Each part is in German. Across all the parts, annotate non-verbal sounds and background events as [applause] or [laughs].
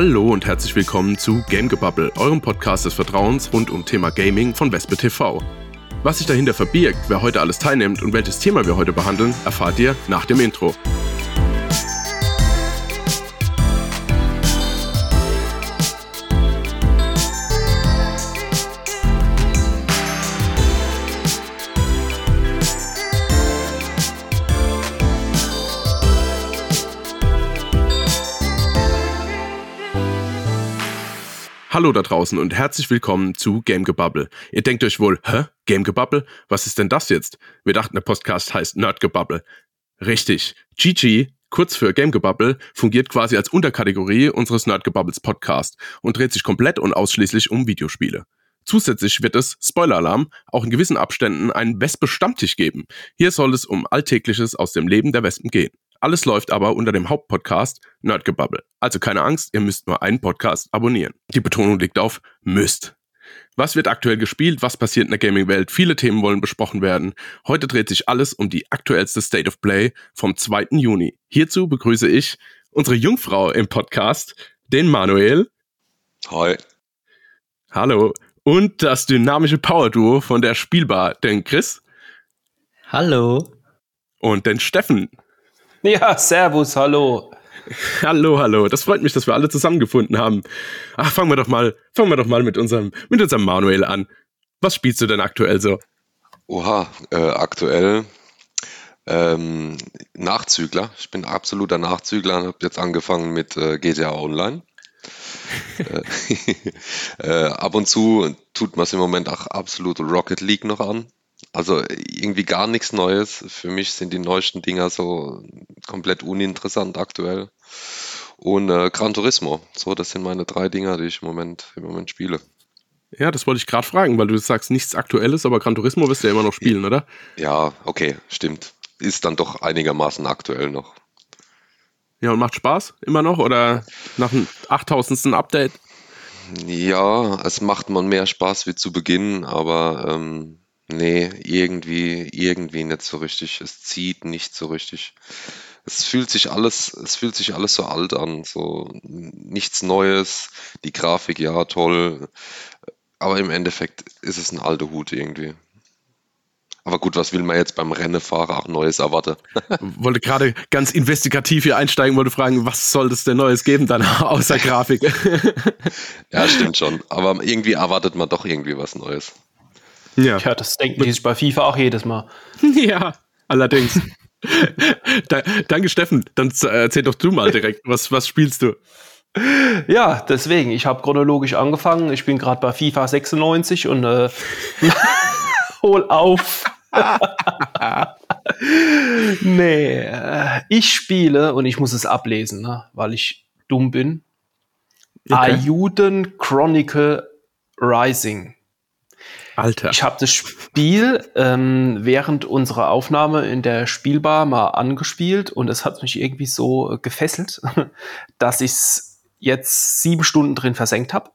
Hallo und herzlich willkommen zu Gamegebubble, eurem Podcast des Vertrauens rund um Thema Gaming von Wespe TV. Was sich dahinter verbirgt, wer heute alles teilnimmt und welches Thema wir heute behandeln, erfahrt ihr nach dem Intro. Hallo da draußen und herzlich willkommen zu Gamegebubble. Ihr denkt euch wohl, hä? Gamegebubble? Was ist denn das jetzt? Wir dachten, der Podcast heißt Nerdgebubble. Richtig. GG, kurz für Gamegebubble, fungiert quasi als Unterkategorie unseres Nerdgebubbles Podcast und dreht sich komplett und ausschließlich um Videospiele. Zusätzlich wird es, Spoiler-Alarm, auch in gewissen Abständen einen Wespe-Stammtisch geben. Hier soll es um Alltägliches aus dem Leben der Wespen gehen. Alles läuft aber unter dem Hauptpodcast Nerdgebubble. Also keine Angst, ihr müsst nur einen Podcast abonnieren. Die Betonung liegt auf müsst. Was wird aktuell gespielt? Was passiert in der Gaming-Welt? Viele Themen wollen besprochen werden. Heute dreht sich alles um die aktuellste State of Play vom 2. Juni. Hierzu begrüße ich unsere Jungfrau im Podcast, den Manuel. Hi. Hallo. Und das dynamische Power-Duo von der Spielbar, den Chris. Hallo. Und den Steffen. [laughs] Ja, servus, hallo. Hallo, hallo. Das freut mich, dass wir alle zusammengefunden haben. Ach, fangen wir doch mal, fangen wir doch mal mit unserem, mit unserem Manuel an. Was spielst du denn aktuell so? Oha, äh, aktuell ähm, Nachzügler. Ich bin absoluter Nachzügler und habe jetzt angefangen mit äh, GTA Online. [laughs] äh, [laughs] äh, ab und zu tut man es im Moment auch absolut Rocket League noch an. Also irgendwie gar nichts Neues. Für mich sind die neuesten Dinger so komplett uninteressant aktuell. Und äh, Gran Turismo. So, das sind meine drei Dinger, die ich im Moment, im Moment spiele. Ja, das wollte ich gerade fragen, weil du sagst nichts Aktuelles, aber Gran Turismo wirst du ja immer noch spielen, oder? Ja, okay, stimmt. Ist dann doch einigermaßen aktuell noch. Ja, und macht Spaß immer noch oder nach dem 8000. Update? Ja, es macht man mehr Spaß wie zu Beginn, aber ähm, Nee, irgendwie, irgendwie nicht so richtig. Es zieht nicht so richtig. Es fühlt sich alles, es fühlt sich alles so alt an, so nichts Neues. Die Grafik, ja, toll. Aber im Endeffekt ist es ein alter Hut irgendwie. Aber gut, was will man jetzt beim Rennefahrer auch Neues erwarten? [laughs] wollte gerade ganz investigativ hier einsteigen, wollte fragen, was soll es denn Neues geben dann [laughs] außer Grafik? ja, stimmt schon. Aber irgendwie erwartet man doch irgendwie was Neues. Ja, ja das denken die sich bei FIFA auch jedes Mal. [laughs] ja, allerdings. [laughs] da, danke, Steffen. Dann erzähl doch du mal direkt, was, was spielst du? Ja, deswegen, ich habe chronologisch angefangen. Ich bin gerade bei FIFA 96 und äh, [laughs] hol auf. nee, äh, ich spiele und ich muss es ablesen, ne, weil ich dumm bin. Okay. Ayuden Chronicle Rising. Alter. Ich habe das Spiel ähm, während unserer Aufnahme in der Spielbar mal angespielt und es hat mich irgendwie so äh, gefesselt, [laughs] dass ich es jetzt sieben Stunden drin versenkt habe.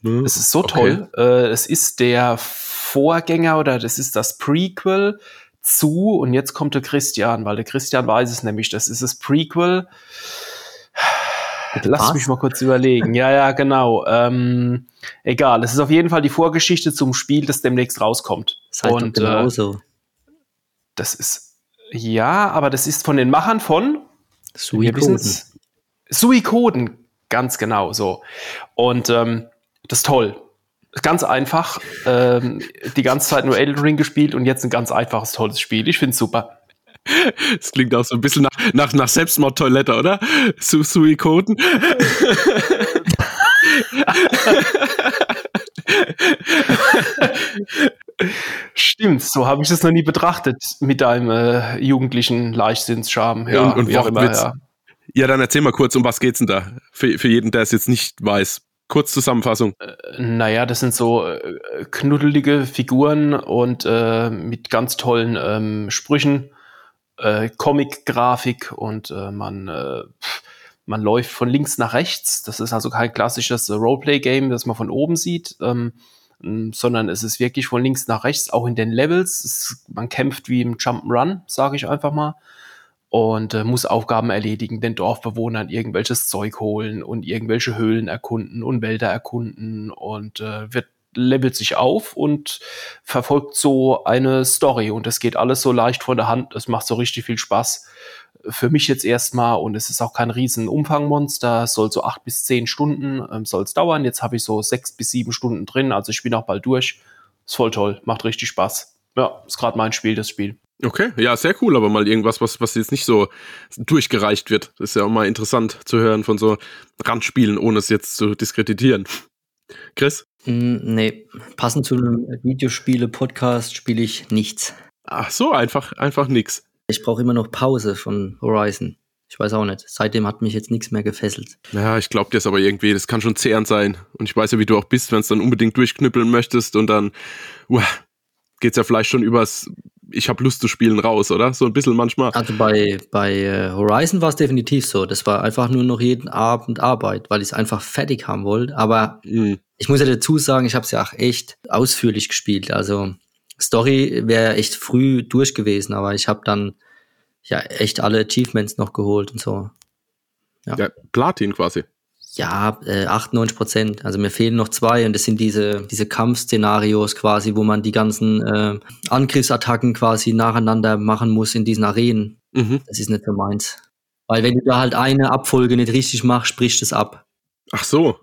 Mhm. Es ist so okay. toll. Äh, es ist der Vorgänger oder das ist das Prequel zu und jetzt kommt der Christian, weil der Christian weiß es nämlich, das ist das Prequel Lass mich mal kurz überlegen. Ja, ja, genau. Ähm, egal. Es ist auf jeden Fall die Vorgeschichte zum Spiel, das demnächst rauskommt. Das heißt Und genauso. Äh, das ist ja, aber das ist von den Machern von Suikoden. Suikoden, ganz genau so. Und ähm, das ist toll. Ganz einfach. Ähm, die ganze Zeit nur Elden Ring gespielt und jetzt ein ganz einfaches, tolles Spiel. Ich finde es super. [laughs] Das klingt auch so ein bisschen nach, nach, nach Selbstmordtoilette, oder? Su Suikoden. [laughs] Stimmt, so habe ich das noch nie betrachtet mit deinem äh, jugendlichen Leichtsinnsscham. Ja, und, und wie auch immer, ja. ja, dann erzähl mal kurz, um was geht's denn da? Für, für jeden, der es jetzt nicht weiß. Kurz Zusammenfassung. Äh, naja, das sind so äh, knuddelige Figuren und äh, mit ganz tollen ähm, Sprüchen äh, Comic-Grafik und äh, man, äh, man läuft von links nach rechts. Das ist also kein klassisches Roleplay-Game, das man von oben sieht, ähm, sondern es ist wirklich von links nach rechts, auch in den Levels. Es, man kämpft wie im Jump'n'Run, sage ich einfach mal. und äh, muss Aufgaben erledigen, den Dorfbewohnern irgendwelches Zeug holen und irgendwelche Höhlen erkunden und Wälder erkunden und äh, wird levelt sich auf und verfolgt so eine Story und es geht alles so leicht von der Hand. Es macht so richtig viel Spaß. Für mich jetzt erstmal und es ist auch kein riesen Umfangmonster. Es soll so acht bis zehn Stunden ähm, soll dauern. Jetzt habe ich so sechs bis sieben Stunden drin, also ich bin auch bald durch. Ist voll toll, macht richtig Spaß. Ja, ist gerade mein Spiel, das Spiel. Okay, ja, sehr cool, aber mal irgendwas, was, was jetzt nicht so durchgereicht wird. Das ist ja auch mal interessant zu hören von so Randspielen, ohne es jetzt zu diskreditieren. Chris? Mm, nee, passend zu einem Videospiele-Podcast spiele ich nichts. Ach so, einfach, einfach nix. Ich brauche immer noch Pause von Horizon. Ich weiß auch nicht. Seitdem hat mich jetzt nichts mehr gefesselt. Ja, ich glaube dir das aber irgendwie. Das kann schon zehrend sein. Und ich weiß ja, wie du auch bist, wenn es dann unbedingt durchknüppeln möchtest und dann uh, geht's ja vielleicht schon übers ich habe Lust zu spielen raus, oder? So ein bisschen manchmal. Also bei, bei äh, Horizon war es definitiv so. Das war einfach nur noch jeden Abend Arbeit, weil ich es einfach fertig haben wollte. Aber mhm. ich muss ja dazu sagen, ich habe es ja auch echt ausführlich gespielt. Also Story wäre echt früh durch gewesen, aber ich habe dann ja echt alle Achievements noch geholt und so. Ja, ja Platin quasi ja, äh, 98 Prozent. Also mir fehlen noch zwei und das sind diese, diese Kampfszenarios quasi, wo man die ganzen äh, Angriffsattacken quasi nacheinander machen muss in diesen Arenen. Mhm. Das ist nicht für meins. Weil wenn du da halt eine Abfolge nicht richtig machst, spricht es ab. Ach so.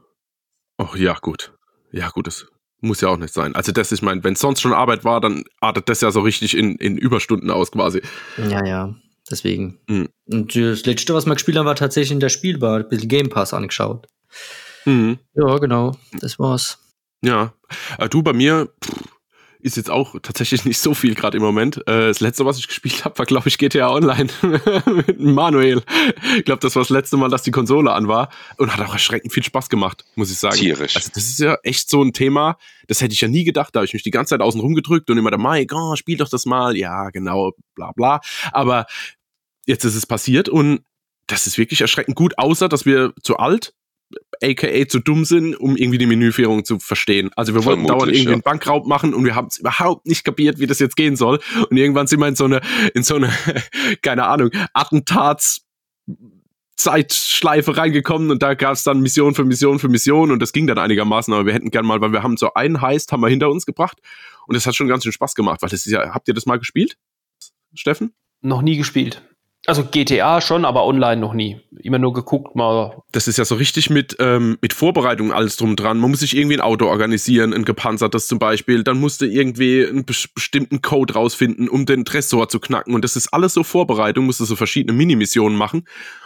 Oh ja, gut. Ja, gut, das muss ja auch nicht sein. Also das, ich meine, wenn sonst schon Arbeit war, dann artet das ja so richtig in, in Überstunden aus quasi. Ja, ja. Deswegen. Mhm. Und das letzte, was wir gespielt haben, war tatsächlich in der Spielbar. Ein bisschen Game Pass angeschaut. Mhm. Ja, genau. Das war's. Ja. Äh, du, bei mir pff, ist jetzt auch tatsächlich nicht so viel gerade im Moment. Äh, das letzte, was ich gespielt habe, war, glaube ich, GTA Online [laughs] mit Manuel. Ich glaube, das war das letzte Mal, dass die Konsole an war und hat auch erschreckend viel Spaß gemacht, muss ich sagen. Tierisch. Also das ist ja echt so ein Thema, das hätte ich ja nie gedacht. Da habe ich mich die ganze Zeit außen rum gedrückt und immer der Mike, oh, spiel doch das mal. Ja, genau, bla bla. Aber jetzt ist es passiert und das ist wirklich erschreckend gut, außer dass wir zu alt, aka zu dumm sind, um irgendwie die Menüführung zu verstehen. Also wir wollten dauernd irgendwie ja. einen Bankraub machen und wir haben es überhaupt nicht kapiert, wie das jetzt gehen soll. Und irgendwann sind wir in so eine, in so eine, [laughs] keine Ahnung, Attentats Zeitschleife reingekommen und da gab es dann Mission für Mission für Mission und das ging dann einigermaßen, aber wir hätten gern mal, weil wir haben so einen Heist, haben wir hinter uns gebracht und das hat schon ganz schön Spaß gemacht, weil das ist ja, habt ihr das mal gespielt, Steffen? Noch nie gespielt. Also GTA schon, aber online noch nie. Immer nur geguckt mal. Das ist ja so richtig mit, ähm, mit Vorbereitung alles drum dran. Man muss sich irgendwie ein Auto organisieren, ein gepanzertes zum Beispiel. Dann musste irgendwie einen bestimmten Code rausfinden, um den Tresor zu knacken. Und das ist alles so Vorbereitung, musste so verschiedene Minimissionen machen.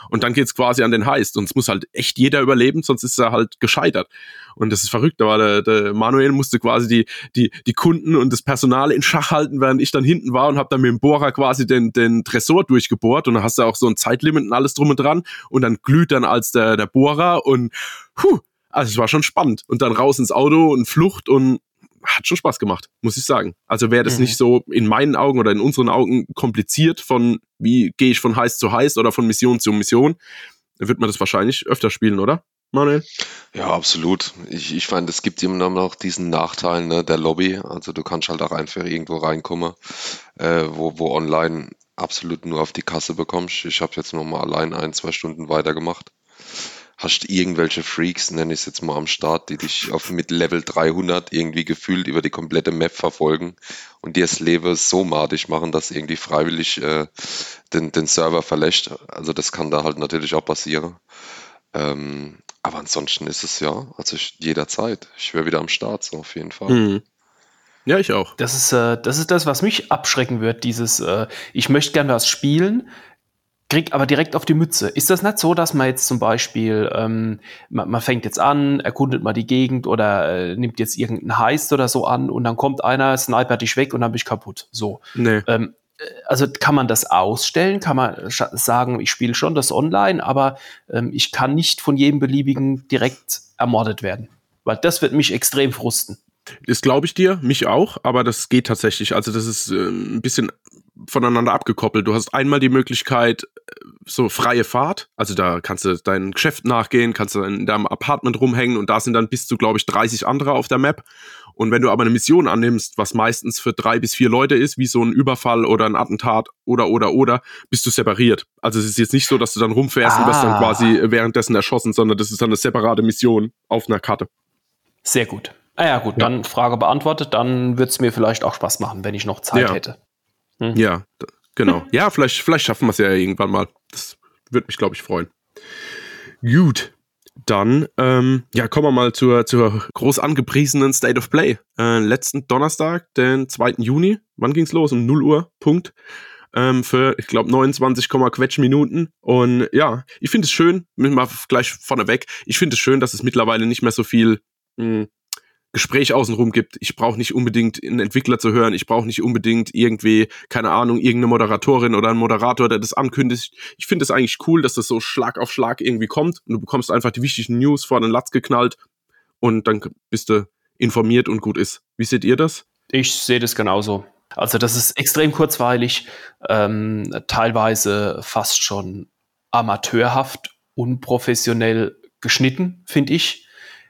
Und dann geht's quasi an den Heist. Und es muss halt echt jeder überleben, sonst ist er halt gescheitert. Und das ist verrückt. War der, der Manuel musste quasi die, die, die Kunden und das Personal in Schach halten, während ich dann hinten war und habe dann mit dem Bohrer quasi den, den Tresor durchgebohrt. Und dann hast du auch so ein Zeitlimit und alles drum und dran. Und dann glüht dann als der, der Bohrer und puh, also es war schon spannend. Und dann raus ins Auto und Flucht und hat schon Spaß gemacht, muss ich sagen. Also wäre das mhm. nicht so in meinen Augen oder in unseren Augen kompliziert von, wie gehe ich von heiß zu heiß oder von Mission zu Mission, wird man das wahrscheinlich öfter spielen, oder? Manuel? Ja, absolut. Ich, ich meine, es gibt immer noch diesen Nachteil ne, der Lobby. Also du kannst halt auch einfach irgendwo reinkommen, äh, wo, wo online absolut nur auf die Kasse bekommst. Ich habe jetzt noch mal allein ein, zwei Stunden weitergemacht hast irgendwelche Freaks, nenne ich es jetzt mal am Start, die dich auf mit Level 300 irgendwie gefühlt über die komplette Map verfolgen und dir das Leben so madig machen, dass irgendwie freiwillig äh, den, den Server verlässt. Also das kann da halt natürlich auch passieren. Ähm, aber ansonsten ist es ja, also ich, jederzeit. Ich wäre wieder am Start, so auf jeden Fall. Mhm. Ja, ich auch. Das ist, äh, das ist das, was mich abschrecken wird, dieses, äh, ich möchte gerne was spielen, krieg aber direkt auf die Mütze. Ist das nicht so, dass man jetzt zum Beispiel, ähm, man, man fängt jetzt an, erkundet mal die Gegend oder äh, nimmt jetzt irgendeinen Heist oder so an und dann kommt einer, snipert dich weg und dann bin ich kaputt. So. Nee. Ähm, äh, also kann man das ausstellen, kann man sagen, ich spiele schon das online, aber ähm, ich kann nicht von jedem beliebigen direkt ermordet werden. Weil das wird mich extrem frusten. Das glaube ich dir, mich auch, aber das geht tatsächlich. Also das ist äh, ein bisschen voneinander abgekoppelt. Du hast einmal die Möglichkeit, äh, so freie Fahrt, also da kannst du dein Geschäft nachgehen, kannst du in deinem Apartment rumhängen und da sind dann bis zu, glaube ich, 30 andere auf der Map Und wenn du aber eine Mission annimmst, was meistens für drei bis vier Leute ist, wie so ein Überfall oder ein Attentat oder oder oder, bist du separiert. Also es ist jetzt nicht so, dass du dann rumfährst ah. und wirst dann ah. quasi währenddessen erschossen, sondern das ist dann eine separate Mission auf einer Karte. Sehr gut. Ah ja, gut, ja. dann Frage beantwortet, dann wird es mir vielleicht auch Spaß machen, wenn ich noch Zeit ja. hätte. Hm. Ja, genau. [laughs] ja, vielleicht, vielleicht schaffen wir es ja irgendwann mal. Das würde mich, glaube ich, freuen. Gut. Dann, ähm, ja, kommen wir mal zur, zur groß angepriesenen State of Play. Äh, letzten Donnerstag, den 2. Juni. Wann ging's los? Um 0 Uhr, Punkt. Ähm, für, ich glaube, 29, Quetsch Minuten. Und ja, ich finde es schön, mal gleich vorneweg, ich finde es schön, dass es mittlerweile nicht mehr so viel mh, hm, Gespräch außenrum gibt. Ich brauche nicht unbedingt einen Entwickler zu hören. Ich brauche nicht unbedingt irgendwie, keine Ahnung, irgendeine Moderatorin oder einen Moderator, der das ankündigt. Ich finde es eigentlich cool, dass das so Schlag auf Schlag irgendwie kommt und du bekommst einfach die wichtigen News vor den Latz geknallt und dann bist du informiert und gut ist. Wie seht ihr das? Ich sehe das genauso. Also das ist extrem kurzweilig, ähm, teilweise fast schon amateurhaft, unprofessionell geschnitten, finde ich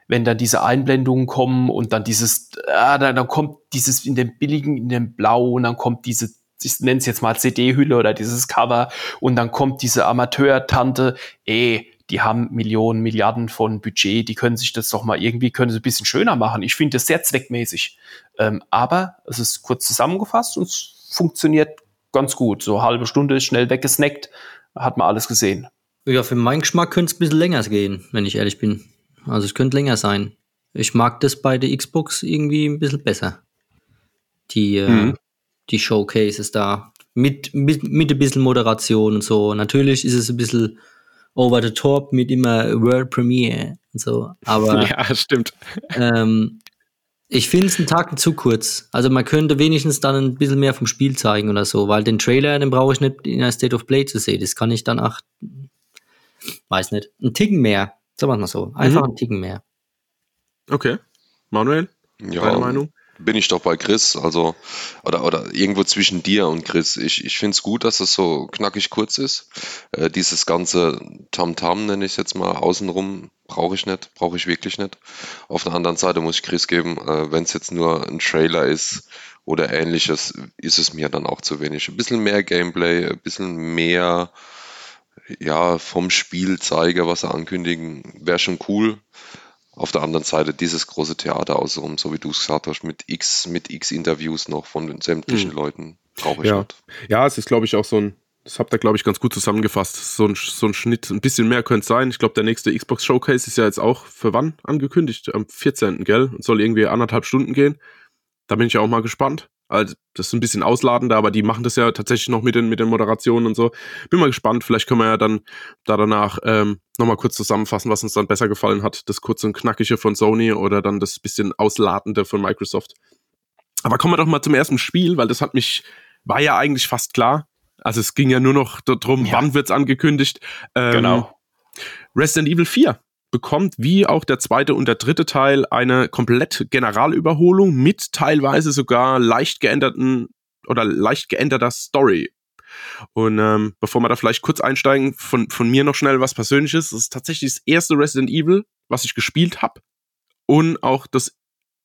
wenn dann diese Einblendungen kommen und dann dieses, ah, dann, dann kommt dieses in dem billigen, in dem Blau und dann kommt diese, ich nenne es jetzt mal CD-Hülle oder dieses Cover und dann kommt diese Amateur-Tante, ey, die haben Millionen, Milliarden von Budget, die können sich das doch mal irgendwie, können sie ein bisschen schöner machen. Ich finde das sehr zweckmäßig. Ähm, aber es ist kurz zusammengefasst und es funktioniert ganz gut. So halbe Stunde ist schnell weggesnackt, hat man alles gesehen. Ja, für meinen Geschmack könnte es ein bisschen länger gehen, wenn ich ehrlich bin. Also es könnte länger sein. Ich mag das bei der Xbox irgendwie ein bisschen besser. Die, äh, mhm. äh, die Showcases da. Mit, mit, mit ein bisschen Moderation und so. Natürlich ist es ein bisschen over the top mit immer World Premiere und so. Aber [laughs] ja, stimmt. Ähm, ich finde es einen Tag zu kurz. Also man könnte wenigstens dann ein bisschen mehr vom Spiel zeigen oder so, weil den Trailer, den brauche ich nicht in der State of Play zu sehen. Das kann ich dann auch, weiß nicht, einen Ticken mehr. Sagen wir mal so. Einfach mhm. einen Ticken mehr. Okay. Manuel? Ja, deine Meinung? Bin ich doch bei Chris, also, oder, oder irgendwo zwischen dir und Chris. Ich, ich finde es gut, dass es so knackig kurz ist. Äh, dieses ganze Tamtam, -Tam, nenne ich es jetzt mal, außenrum, brauche ich nicht, brauche ich wirklich nicht. Auf der anderen Seite muss ich Chris geben, äh, wenn es jetzt nur ein Trailer ist oder ähnliches, ist es mir dann auch zu wenig. Ein bisschen mehr Gameplay, ein bisschen mehr ja, vom Spiel zeige, was sie ankündigen, wäre schon cool. Auf der anderen Seite dieses große Theater außenrum, so wie du es gesagt hast, mit x, mit x Interviews noch von den sämtlichen mhm. Leuten, brauche ich ja. nicht. Ja, es ist, glaube ich, auch so ein, das habt ihr, glaube ich, ganz gut zusammengefasst. So ein, so ein Schnitt, ein bisschen mehr könnte es sein. Ich glaube, der nächste Xbox Showcase ist ja jetzt auch für wann angekündigt? Am 14. gell? Und soll irgendwie anderthalb Stunden gehen. Da bin ich ja auch mal gespannt. Also, das ist ein bisschen ausladender, aber die machen das ja tatsächlich noch mit den, mit den Moderationen und so. Bin mal gespannt. Vielleicht können wir ja dann da danach ähm, nochmal kurz zusammenfassen, was uns dann besser gefallen hat. Das kurze und knackige von Sony oder dann das bisschen ausladende von Microsoft. Aber kommen wir doch mal zum ersten Spiel, weil das hat mich, war ja eigentlich fast klar. Also es ging ja nur noch darum, ja. wann wird's angekündigt. Ähm, genau. Resident Evil 4 bekommt wie auch der zweite und der dritte Teil eine komplett Generalüberholung mit teilweise sogar leicht geänderten oder leicht geänderter Story. Und ähm, bevor wir da vielleicht kurz einsteigen, von, von mir noch schnell was Persönliches. Das ist tatsächlich das erste Resident Evil, was ich gespielt habe. Und auch das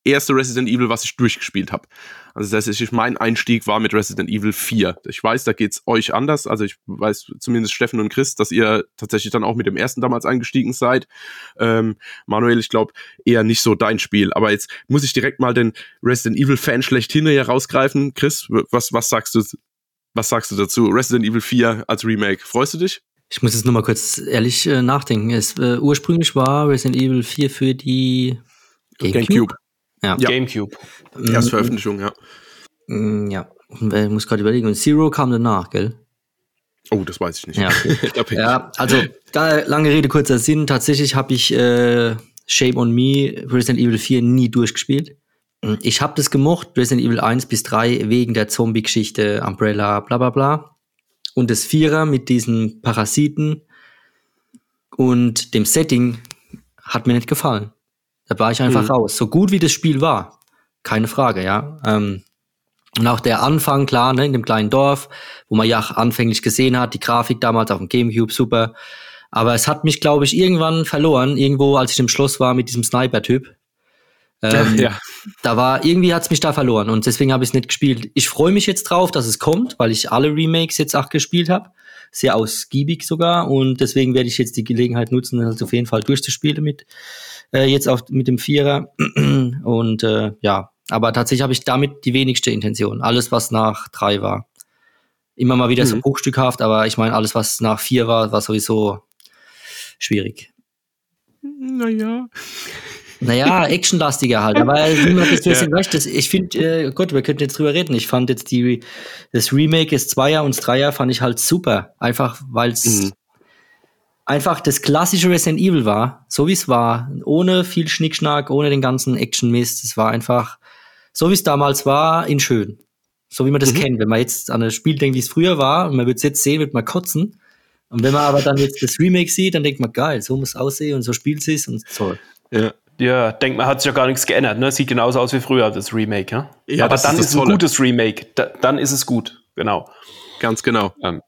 erste Resident Evil, was ich durchgespielt habe. Also das ist mein Einstieg war mit Resident Evil 4. Ich weiß, da geht's euch anders. Also ich weiß zumindest Steffen und Chris, dass ihr tatsächlich dann auch mit dem ersten damals eingestiegen seid. Ähm, Manuel, ich glaube eher nicht so dein Spiel. Aber jetzt muss ich direkt mal den Resident Evil Fan schlechthin hier rausgreifen. Chris, was was sagst du? Was sagst du dazu? Resident Evil 4 als Remake. Freust du dich? Ich muss jetzt nochmal kurz ehrlich äh, nachdenken. Es, äh, ursprünglich war Resident Evil 4 für die GameCube. GameCube. Ja. Gamecube. Erstveröffentlichung, ja. Mm, ja, ich muss gerade überlegen. Und Zero kam danach, gell? Oh, das weiß ich nicht. Ja, okay. [laughs] ja also da, lange Rede, kurzer Sinn. Tatsächlich habe ich äh, Shame on Me Resident Evil 4 nie durchgespielt. Mm, ich habe das gemocht, Resident Evil 1 bis 3, wegen der Zombie-Geschichte, Umbrella, bla bla bla. Und das Vierer mit diesen Parasiten und dem Setting hat mir nicht gefallen. Da war ich einfach mhm. raus. So gut wie das Spiel war, keine Frage, ja. Ähm, und auch der Anfang, klar, ne, in dem kleinen Dorf, wo man ja anfänglich gesehen hat, die Grafik damals auf dem Gamecube, super. Aber es hat mich, glaube ich, irgendwann verloren, irgendwo, als ich im Schloss war mit diesem Sniper-Typ. [laughs] Ähm, ja. Da war, irgendwie hat's mich da verloren und deswegen habe ich es nicht gespielt. Ich freue mich jetzt drauf, dass es kommt, weil ich alle Remakes jetzt auch gespielt habe. Sehr ausgiebig sogar und deswegen werde ich jetzt die Gelegenheit nutzen, das auf jeden Fall durchzuspielen mit, äh, jetzt auch mit dem Vierer. [clears throat] Und äh, ja, aber tatsächlich habe ich damit die wenigste Intention. Alles, was nach drei war. Immer mal wieder mhm. so bruchstückhaft, aber ich meine, alles, was nach vier war, war sowieso schwierig. Naja. Naja, [laughs] actionlastiger halt. Aber niemand ist ja. recht. Das, ich finde, äh, Gott, wir könnten jetzt drüber reden. Ich fand jetzt die, das Remake des Zweier und das Dreier fand ich halt super. Einfach, weil es mhm. Einfach das klassische Resident Evil war. So wie es war. Ohne viel Schnickschnack, ohne den ganzen Action-Mist. Es war einfach, so wie es damals war, in schön. So wie man das mhm. kennt. Wenn man jetzt an ein Spiel denkt, wie es früher war, und man wird es jetzt sehen, wird man kotzen. Und wenn man aber dann jetzt das Remake sieht, dann denkt man, geil, so muss es aussehen und so spielt es und toll. Ja. Ja, denkt man, hat sich ja gar nichts geändert, ne? Sieht genauso aus wie früher, das Remake, ja? ja Aber dann ist, ist es ein gutes Remake. Da, dann ist es gut, genau. Ganz genau. Ähm,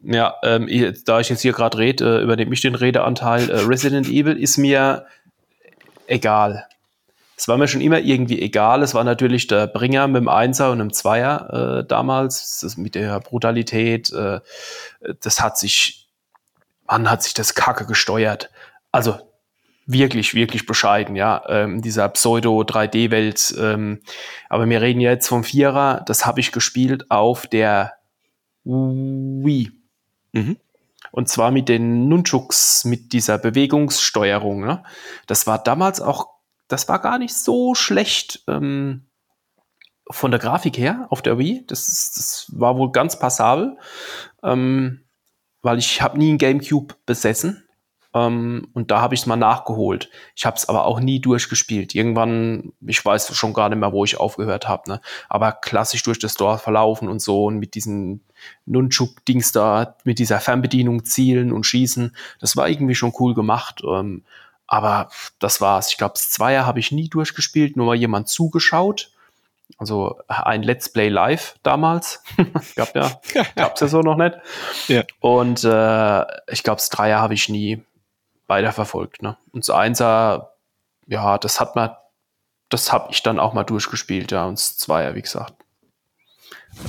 ja, ähm, da ich jetzt hier gerade rede, äh, übernehme ich den Redeanteil. Äh, Resident Evil ist mir egal. Es war mir schon immer irgendwie egal. Es war natürlich der Bringer mit dem Einser und dem Zweier äh, damals. Das mit der Brutalität, äh, das hat sich, man hat sich das Kacke gesteuert. Also wirklich, wirklich bescheiden, ja, ähm, dieser Pseudo-3D-Welt. Ähm, aber wir reden jetzt vom Vierer, das habe ich gespielt auf der Wii. Mhm. Und zwar mit den Nunchuks, mit dieser Bewegungssteuerung. Ne? Das war damals auch, das war gar nicht so schlecht ähm, von der Grafik her auf der Wii. Das, das war wohl ganz passabel, ähm, weil ich habe nie einen GameCube besessen ähm, und da habe ich es mal nachgeholt. Ich habe es aber auch nie durchgespielt. Irgendwann, ich weiß schon gar nicht mehr, wo ich aufgehört habe. Ne? Aber klassisch durch das Dorf verlaufen und so und mit diesen Nunchuk-Dings da, mit dieser Fernbedienung zielen und schießen, das war irgendwie schon cool gemacht. Ähm, aber das war's. Ich glaube, das Zweier habe ich nie durchgespielt, nur mal jemand zugeschaut. Also ein Let's Play Live damals. [laughs] gab ja, [laughs] gab's ja so noch nicht. Ja. Und äh, ich glaube, das Dreier habe ich nie weiterverfolgt. Ne? Und das Einser, ja, das hat man, das habe ich dann auch mal durchgespielt, ja, und das Zweier, wie gesagt.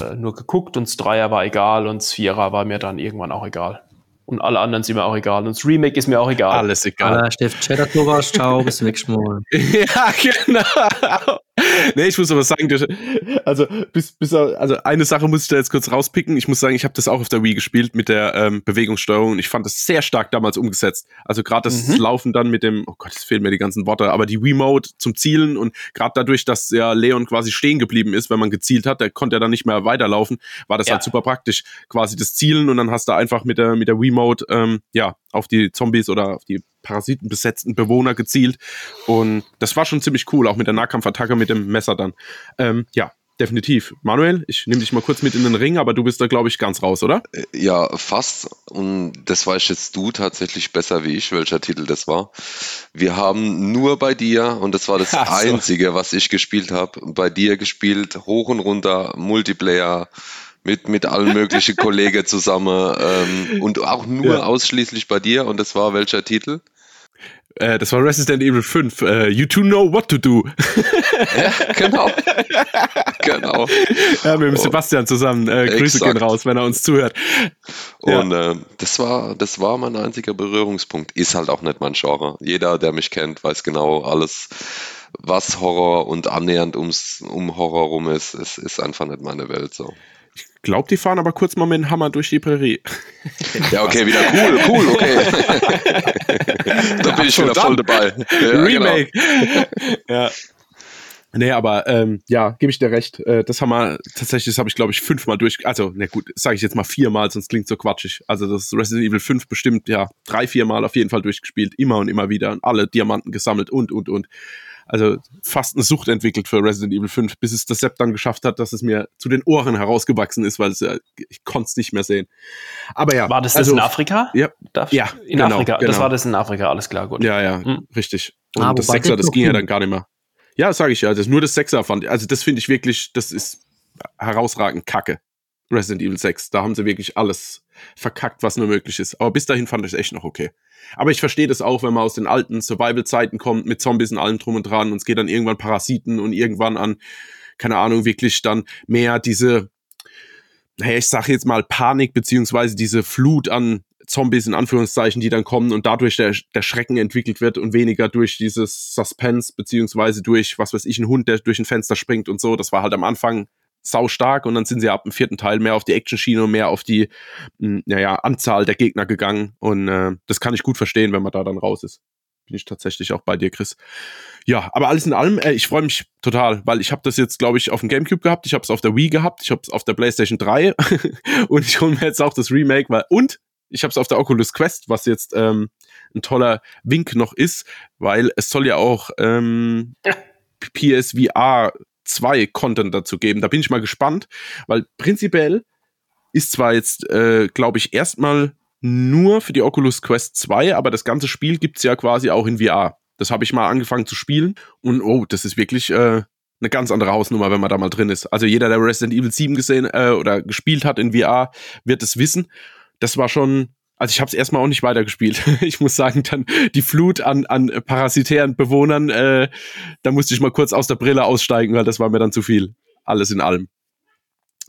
Äh, nur geguckt und das Dreier war egal und das Vierer war mir dann irgendwann auch egal. Und alle anderen sind mir auch egal. Und das Remake ist mir auch egal. Alles egal. Ah, Steff Cheddar-Thomas, ciao, bis zum nächsten Mal. [laughs] ja, genau. Nee, ich muss aber sagen, also, bis, bis, also eine Sache muss ich da jetzt kurz rauspicken. Ich muss sagen, ich habe das auch auf der Wii gespielt mit der ähm, Bewegungssteuerung und ich fand das sehr stark damals umgesetzt. Also gerade das mhm. Laufen dann mit dem, oh Gott, es fehlen mir die ganzen Worte, aber die Wii-Mode zum Zielen und gerade dadurch, dass ja Leon quasi stehen geblieben ist, wenn man gezielt hat, der konnte ja dann nicht mehr weiterlaufen, war das ja. halt super praktisch. Quasi das Zielen und dann hast du einfach mit der, mit der Wii-Mode, ähm, ja, auf die Zombies oder auf die parasitenbesetzten Bewohner gezielt. Und das war schon ziemlich cool, auch mit der Nahkampfattacke mit dem Messer dann. Ähm, ja, definitiv. Manuel, ich nehme dich mal kurz mit in den Ring, aber du bist da, glaube ich, ganz raus, oder? Äh, ja, fast. Und das weißt jetzt du tatsächlich besser wie ich, welcher Titel das war. Wir haben nur bei dir, und das war das [laughs] so. Einzige, was ich gespielt habe, bei dir gespielt, hoch und runter, Multiplayer, mit, mit allen möglichen [laughs] Kollegen zusammen ähm, und auch nur ja. ausschließlich bei dir. Und das war welcher Titel? Äh, das war Resident Evil 5. Äh, you two know what to do. [laughs] ja, genau. genau. Ja, mit dem Sebastian zusammen. Äh, Grüße gehen raus, wenn er uns zuhört. Und ja. äh, das war das war mein einziger Berührungspunkt. Ist halt auch nicht mein Genre. Jeder, der mich kennt, weiß genau alles, was Horror und annähernd ums, um Horror rum ist. Es ist einfach nicht meine Welt so. Ich glaube, die fahren aber kurz mal mit dem Hammer durch die Prärie. [laughs] Ja, okay, wieder cool, cool, okay. [laughs] da bin ich wieder voll dabei. Ja, genau. Remake. Genau. [laughs] ja. Nee, aber ähm, ja, gebe ich dir recht. Äh, das haben wir tatsächlich, das habe ich glaube ich fünfmal durch, also na gut, sage ich jetzt mal viermal, sonst klingt so quatschig. Also das Resident Evil 5 bestimmt ja drei, viermal auf jeden Fall durchgespielt, immer und immer wieder und alle Diamanten gesammelt und und und also fast eine Sucht entwickelt für Resident Evil 5, bis es das Sepp dann geschafft hat, dass es mir zu den Ohren herausgewachsen ist, weil es, ich konnte es nicht mehr sehen. Aber ja. War das also, das in Afrika? Ja. Darf ja, in genau, Afrika. Genau. Das war das in Afrika, alles klar, gut. Ja, ja, hm. richtig. Und ah, das Sechser, das ging ja dann gar nicht mehr. Ja, sage ich ja. Das nur das Sechser fand. Also das finde ich wirklich, das ist herausragend Kacke. Resident Evil 6. Da haben sie wirklich alles verkackt, was nur möglich ist. Aber bis dahin fand ich es echt noch okay. Aber ich verstehe das auch, wenn man aus den alten Survival-Zeiten kommt, mit Zombies und allem drum und dran und es geht dann irgendwann Parasiten und irgendwann an, keine Ahnung, wirklich dann mehr diese, naja, ich sag jetzt mal Panik, beziehungsweise diese Flut an Zombies in Anführungszeichen, die dann kommen und dadurch der, der Schrecken entwickelt wird und weniger durch dieses Suspense, beziehungsweise durch, was weiß ich, ein Hund, der durch ein Fenster springt und so. Das war halt am Anfang sau stark und dann sind sie ab dem vierten Teil mehr auf die Action-Schiene und mehr auf die, naja, Anzahl der Gegner gegangen und äh, das kann ich gut verstehen, wenn man da dann raus ist. Bin ich tatsächlich auch bei dir, Chris. Ja, aber alles in allem, äh, ich freue mich total, weil ich habe das jetzt, glaube ich, auf dem Gamecube gehabt, ich habe es auf der Wii gehabt, ich habe es auf der PlayStation 3 [laughs] und ich hole mir jetzt auch das Remake, weil und ich habe es auf der Oculus Quest, was jetzt ähm, ein toller Wink noch ist, weil es soll ja auch ähm, PSVR 2 Content dazu geben. Da bin ich mal gespannt, weil prinzipiell ist zwar jetzt, äh, glaube ich, erstmal nur für die Oculus Quest 2, aber das ganze Spiel gibt's ja quasi auch in VR. Das habe ich mal angefangen zu spielen und oh, das ist wirklich äh, eine ganz andere Hausnummer, wenn man da mal drin ist. Also jeder, der Resident Evil 7 gesehen äh, oder gespielt hat in VR, wird es wissen. Das war schon also ich habe es erstmal auch nicht weitergespielt. [laughs] ich muss sagen, dann die Flut an, an parasitären Bewohnern, äh, da musste ich mal kurz aus der Brille aussteigen, weil das war mir dann zu viel. Alles in allem.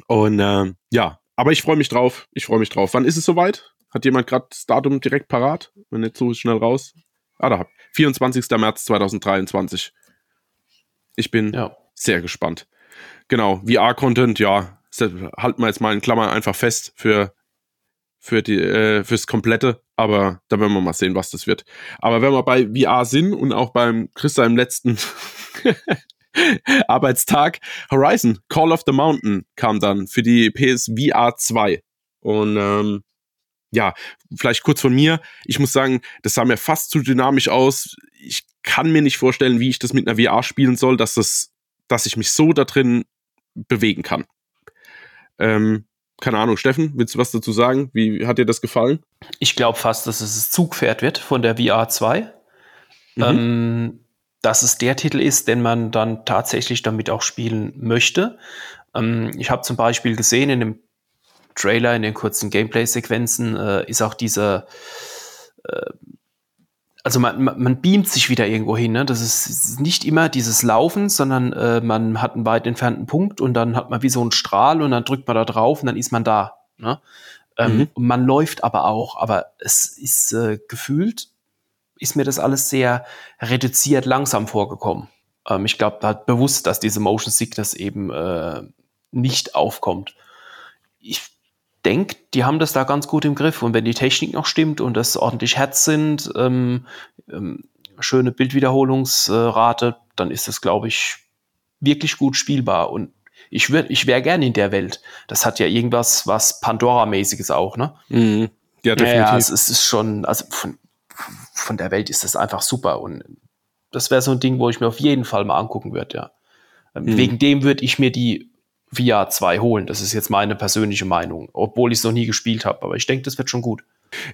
Und äh, ja, aber ich freue mich drauf. Ich freue mich drauf. Wann ist es soweit? Hat jemand gerade das Datum direkt parat? Wenn nicht so schnell raus. Ah, da hab 24. März 2023. Ich bin ja. sehr gespannt. Genau, VR-Content, ja, halten wir jetzt mal in Klammern einfach fest für für die, äh, fürs Komplette, aber da werden wir mal sehen, was das wird. Aber wenn wir bei VR sind und auch beim Chris seinem letzten [laughs] Arbeitstag, Horizon, Call of the Mountain kam dann für die PSVR 2. Und ähm, ja, vielleicht kurz von mir. Ich muss sagen, das sah mir fast zu dynamisch aus. Ich kann mir nicht vorstellen, wie ich das mit einer VR spielen soll, dass das, dass ich mich so da drin bewegen kann. Ähm, keine Ahnung, Steffen, willst du was dazu sagen? Wie hat dir das gefallen? Ich glaube fast, dass es das Zugpferd wird von der VR 2. Mhm. Ähm, dass es der Titel ist, den man dann tatsächlich damit auch spielen möchte. Ähm, ich habe zum Beispiel gesehen in dem Trailer, in den kurzen Gameplay-Sequenzen, äh, ist auch dieser äh, also man, man beamt sich wieder irgendwo hin. Ne? Das ist nicht immer dieses Laufen, sondern äh, man hat einen weit entfernten Punkt und dann hat man wie so einen Strahl und dann drückt man da drauf und dann ist man da. Ne? Ähm, mhm. Man läuft aber auch, aber es ist äh, gefühlt, ist mir das alles sehr reduziert langsam vorgekommen. Ähm, ich glaube, da hat bewusst, dass diese Motion Sickness eben äh, nicht aufkommt. Ich denke, die haben das da ganz gut im Griff. Und wenn die Technik noch stimmt und das ordentlich Herz sind, ähm, ähm, schöne Bildwiederholungsrate, dann ist das, glaube ich, wirklich gut spielbar. Und ich, würd, ich wäre gerne in der Welt. Das hat ja irgendwas, was Pandora-mäßiges auch, ne? Mhm. Ja, definitiv. Ja, es ist schon, also von, von der Welt ist das einfach super. Und das wäre so ein Ding, wo ich mir auf jeden Fall mal angucken würde, ja. Ähm, mhm. Wegen dem würde ich mir die VR 2 holen. Das ist jetzt meine persönliche Meinung, obwohl ich es noch nie gespielt habe. Aber ich denke, das wird schon gut.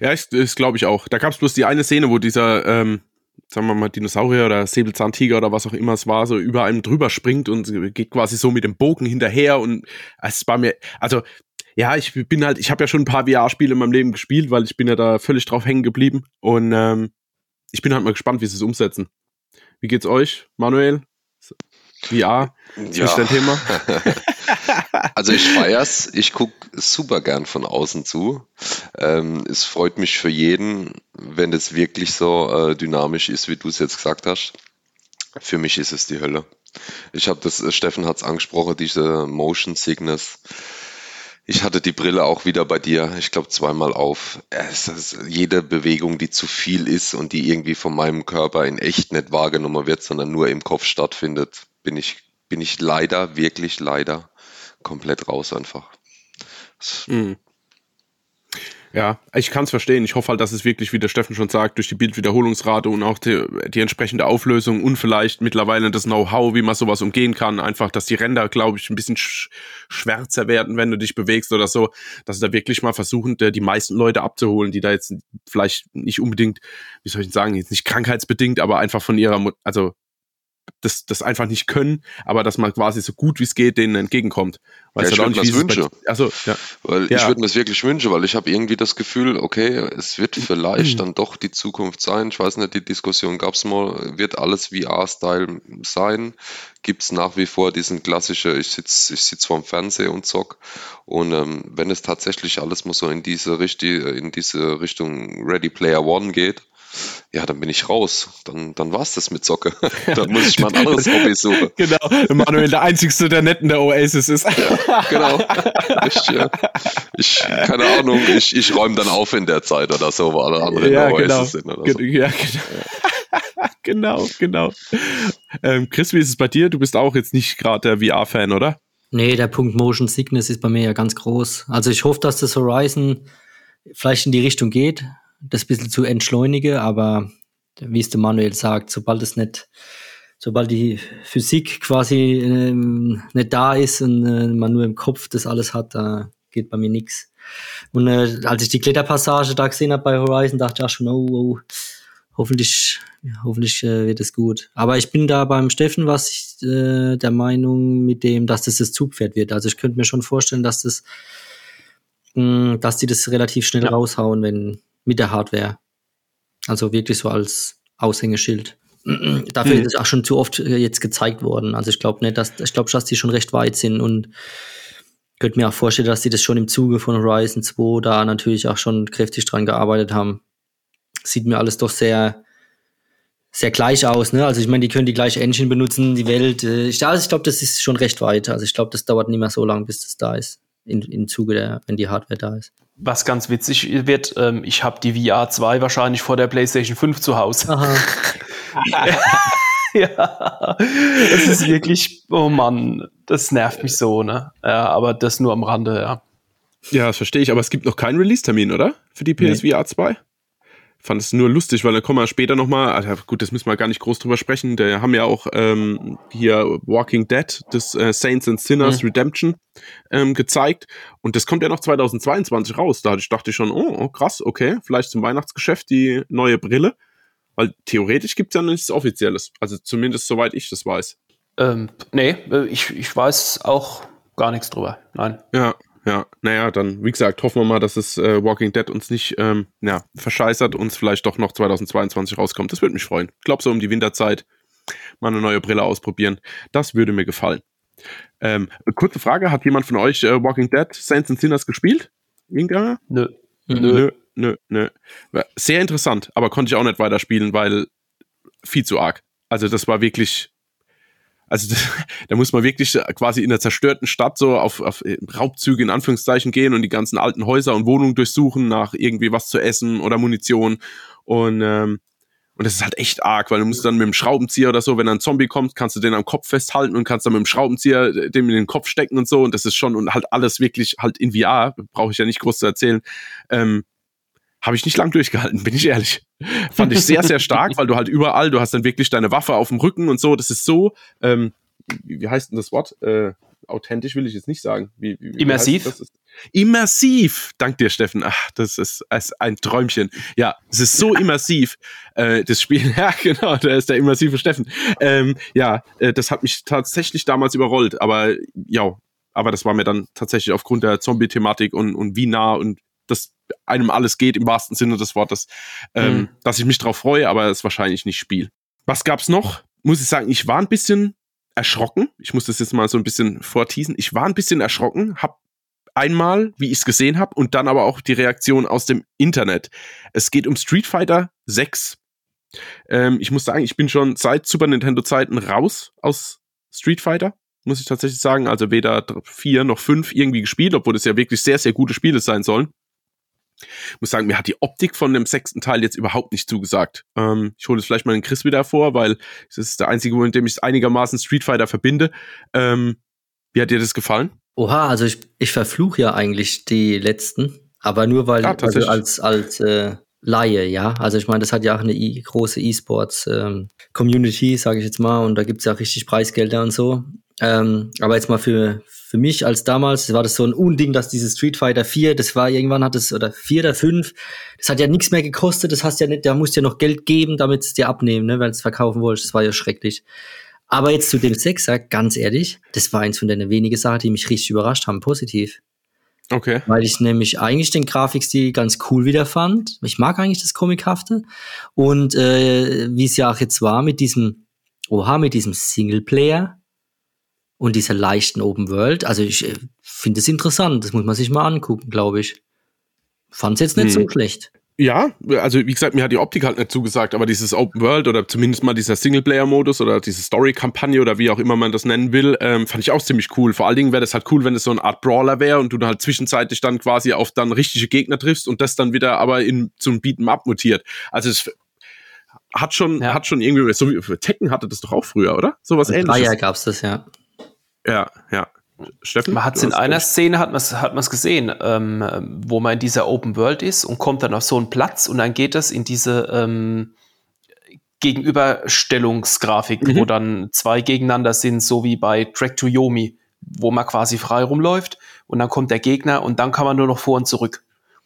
Ja, das, das glaube ich auch. Da gab es bloß die eine Szene, wo dieser, ähm, sagen wir mal, Dinosaurier oder Säbelzahntiger oder was auch immer es war, so über einem drüber springt und geht quasi so mit dem Bogen hinterher. Und es war mir, also ja, ich bin halt, ich habe ja schon ein paar VR-Spiele in meinem Leben gespielt, weil ich bin ja da völlig drauf hängen geblieben. Und ähm, ich bin halt mal gespannt, wie sie es umsetzen. Wie geht's euch, Manuel? VR? Ist ja. dein Thema? [laughs] also ich feier's, ich gucke super gern von außen zu. Ähm, es freut mich für jeden, wenn es wirklich so äh, dynamisch ist, wie du es jetzt gesagt hast. Für mich ist es die Hölle. Ich habe das, äh, Steffen hat es angesprochen, diese Motion Sickness. Ich hatte die Brille auch wieder bei dir, ich glaube zweimal auf. Es ist jede Bewegung, die zu viel ist und die irgendwie von meinem Körper in echt nicht wahrgenommen wird, sondern nur im Kopf stattfindet, bin ich, bin ich leider, wirklich leider komplett raus einfach. Mhm. Ja, ich kann es verstehen. Ich hoffe halt, dass es wirklich, wie der Steffen schon sagt, durch die Bildwiederholungsrate und auch die, die entsprechende Auflösung und vielleicht mittlerweile das Know-how, wie man sowas umgehen kann, einfach, dass die Ränder, glaube ich, ein bisschen sch schwärzer werden, wenn du dich bewegst oder so, dass sie da wirklich mal versuchen, die meisten Leute abzuholen, die da jetzt vielleicht nicht unbedingt, wie soll ich sagen, jetzt nicht krankheitsbedingt, aber einfach von ihrer, also das, das einfach nicht können, aber dass man quasi so gut wie es geht denen entgegenkommt. Weil ja, ich würde mir das wünschen. Also, ja. Weil ja. ich würde mir das wirklich wünschen, weil ich habe irgendwie das Gefühl, okay, es wird vielleicht dann doch die Zukunft sein. Ich weiß nicht, die Diskussion gab es mal, wird alles VR-Style sein? Gibt es nach wie vor diesen klassischen, ich sitze ich sitz vorm Fernseher und zock. Und ähm, wenn es tatsächlich alles mal so in diese, in diese Richtung Ready Player One geht, ja, dann bin ich raus. Dann, dann war es das mit Socke. [laughs] dann muss ich mal ein [laughs] anderes Hobby suchen. Genau, Manuel der Einzigste, der netten der Oasis ist. ja, genau. Ich, ja. ich, keine Ahnung, ich, ich räume dann auf in der Zeit oder so, weil alle anderen ja, in der genau. Oasis sind. Oder so. Ja, genau. [laughs] genau, genau. Ähm, Chris, wie ist es bei dir? Du bist auch jetzt nicht gerade der VR-Fan, oder? Nee, der Punkt Motion Sickness ist bei mir ja ganz groß. Also ich hoffe, dass das Horizon vielleicht in die Richtung geht das ein bisschen zu entschleunige, aber wie es der Manuel sagt, sobald es nicht, sobald die Physik quasi ähm, nicht da ist und äh, man nur im Kopf das alles hat, da geht bei mir nichts. Und äh, als ich die Kletterpassage da gesehen habe bei Horizon, dachte ich auch schon, oh, oh hoffentlich, hoffentlich äh, wird es gut. Aber ich bin da beim Steffen, was ich äh, der Meinung mit dem, dass das das Zugpferd wird. Also ich könnte mir schon vorstellen, dass das, mh, dass die das relativ schnell ja. raushauen, wenn mit der Hardware. Also wirklich so als Aushängeschild. [clears throat] Dafür mhm. ist es auch schon zu oft äh, jetzt gezeigt worden. Also ich glaube nicht, dass ich glaube, dass die schon recht weit sind und könnte mir auch vorstellen, dass die das schon im Zuge von Horizon 2 da natürlich auch schon kräftig dran gearbeitet haben. Sieht mir alles doch sehr sehr gleich aus, ne? Also ich meine, die können die gleiche Engine benutzen, die Welt. Äh, ich, also ich glaube, das ist schon recht weit. Also ich glaube, das dauert nicht mehr so lange, bis das da ist. In, im Zuge der, wenn die Hardware da ist was ganz witzig wird, ähm, ich habe die VR 2 wahrscheinlich vor der PlayStation 5 zu Hause. [laughs] ja, es ist wirklich, oh Mann, das nervt mich so, ne? Ja, aber das nur am Rande, ja. Ja, das verstehe ich, aber es gibt noch keinen Release-Termin, oder? Für die PSVR nee. 2? Fand es nur lustig, weil da kommen wir später nochmal, also gut, das müssen wir gar nicht groß drüber sprechen, da haben ja auch ähm, hier Walking Dead, das äh, Saints and Sinners mhm. Redemption ähm, gezeigt. Und das kommt ja noch 2022 raus, da dachte ich schon, oh, oh, krass, okay, vielleicht zum Weihnachtsgeschäft die neue Brille, weil theoretisch gibt es ja nichts Offizielles, also zumindest soweit ich das weiß. Ähm, nee, äh, ich, ich weiß auch gar nichts drüber, nein. Ja, ja, naja, dann, wie gesagt, hoffen wir mal, dass es äh, Walking Dead uns nicht ähm, ja, verscheißert, uns vielleicht doch noch 2022 rauskommt. Das würde mich freuen. Ich glaube, so um die Winterzeit mal eine neue Brille ausprobieren. Das würde mir gefallen. Ähm, kurze Frage: Hat jemand von euch äh, Walking Dead Saints and Sinners gespielt? Inga? Nö. Nö. Nö, nö. Sehr interessant, aber konnte ich auch nicht weiterspielen, weil viel zu arg. Also, das war wirklich also [laughs] das, da muss man wirklich quasi in der zerstörten Stadt so auf, auf Raubzüge in Anführungszeichen gehen und die ganzen alten Häuser und Wohnungen durchsuchen nach irgendwie was zu essen oder Munition. Und, ähm, und das ist halt echt arg, weil du musst dann mit dem Schraubenzieher oder so, wenn ein Zombie kommt, kannst du den am Kopf festhalten und kannst dann mit dem Schraubenzieher dem in den Kopf stecken und so. Und das ist schon und halt alles wirklich halt in VR, brauche ich ja nicht groß zu erzählen. Ähm, habe ich nicht lang durchgehalten, bin ich ehrlich. Fand ich sehr, sehr stark, [laughs] weil du halt überall, du hast dann wirklich deine Waffe auf dem Rücken und so. Das ist so, ähm, wie, wie heißt denn das Wort? Äh, authentisch will ich jetzt nicht sagen. Wie, wie, Immersiv? Immersiv, dank dir, Steffen. Ach, das ist, ist ein Träumchen. Ja, es ist so [laughs] immersiv, äh, das Spiel. [laughs] Ja, genau, da ist der immersive Steffen. Ähm, ja, äh, das hat mich tatsächlich damals überrollt, aber ja, aber das war mir dann tatsächlich aufgrund der Zombie-Thematik und, und wie nah und das einem alles geht im wahrsten Sinne des Wortes, ähm, mhm. dass ich mich drauf freue, aber es wahrscheinlich nicht spiel. Was gab's noch? Muss ich sagen, ich war ein bisschen erschrocken. Ich muss das jetzt mal so ein bisschen vorteasen. Ich war ein bisschen erschrocken, hab einmal, wie ich es gesehen habe, und dann aber auch die Reaktion aus dem Internet. Es geht um Street Fighter 6. Ähm, ich muss sagen, ich bin schon seit Super Nintendo Zeiten raus aus Street Fighter muss ich tatsächlich sagen. Also weder vier noch fünf irgendwie gespielt, obwohl es ja wirklich sehr, sehr gute Spiele sein sollen. Ich muss sagen, mir hat die Optik von dem sechsten Teil jetzt überhaupt nicht zugesagt. Ähm, ich hole jetzt vielleicht mal den Chris wieder vor, weil es ist der einzige, mit dem ich einigermaßen Street Fighter verbinde. Ähm, wie hat dir das gefallen? Oha, also ich, ich verfluche ja eigentlich die letzten, aber nur weil ja, also als als äh, Laie, ja. Also ich meine, das hat ja auch eine große E-Sports ähm, sage ich jetzt mal, und da gibt's ja richtig Preisgelder und so. Ähm, aber jetzt mal für, für mich als damals, war das so ein Unding, dass dieses Street Fighter 4, das war irgendwann hat es, oder 4 oder 5, das hat ja nichts mehr gekostet, das hast ja nicht, da musst ja noch Geld geben, damit es dir abnehmen, ne, weil es verkaufen wolltest, das war ja schrecklich. Aber jetzt zu dem Sechser, ganz ehrlich, das war eins von den wenigen Sachen, die mich richtig überrascht haben, positiv. Okay. Weil ich nämlich eigentlich den Grafikstil ganz cool wieder fand. Ich mag eigentlich das Comichafte. Und äh, wie es ja auch jetzt war mit diesem, oha, mit diesem Singleplayer und dieser leichten Open World. Also ich äh, finde es interessant. Das muss man sich mal angucken, glaube ich. Fand es jetzt nicht hm. so schlecht. Ja, also wie gesagt, mir hat die Optik halt nicht zugesagt, aber dieses Open World oder zumindest mal dieser Singleplayer-Modus oder diese Story-Kampagne oder wie auch immer man das nennen will, ähm, fand ich auch ziemlich cool. Vor allen Dingen wäre das halt cool, wenn es so eine Art Brawler wäre und du halt zwischenzeitlich dann quasi auf dann richtige Gegner triffst und das dann wieder aber in zum Beat'em Up mutiert. Also es hat schon, ja. hat schon irgendwie, so wie Tekken hatte das doch auch früher, oder? Sowas ähnliches. Ah ja, gab's das, ja. Ja, ja. Steffen? Man hat es in einer Szene, hat man es hat gesehen, ähm, wo man in dieser Open World ist und kommt dann auf so einen Platz und dann geht das in diese ähm, Gegenüberstellungsgrafik, mhm. wo dann zwei gegeneinander sind, so wie bei Track to Yomi, wo man quasi frei rumläuft und dann kommt der Gegner und dann kann man nur noch vor und zurück.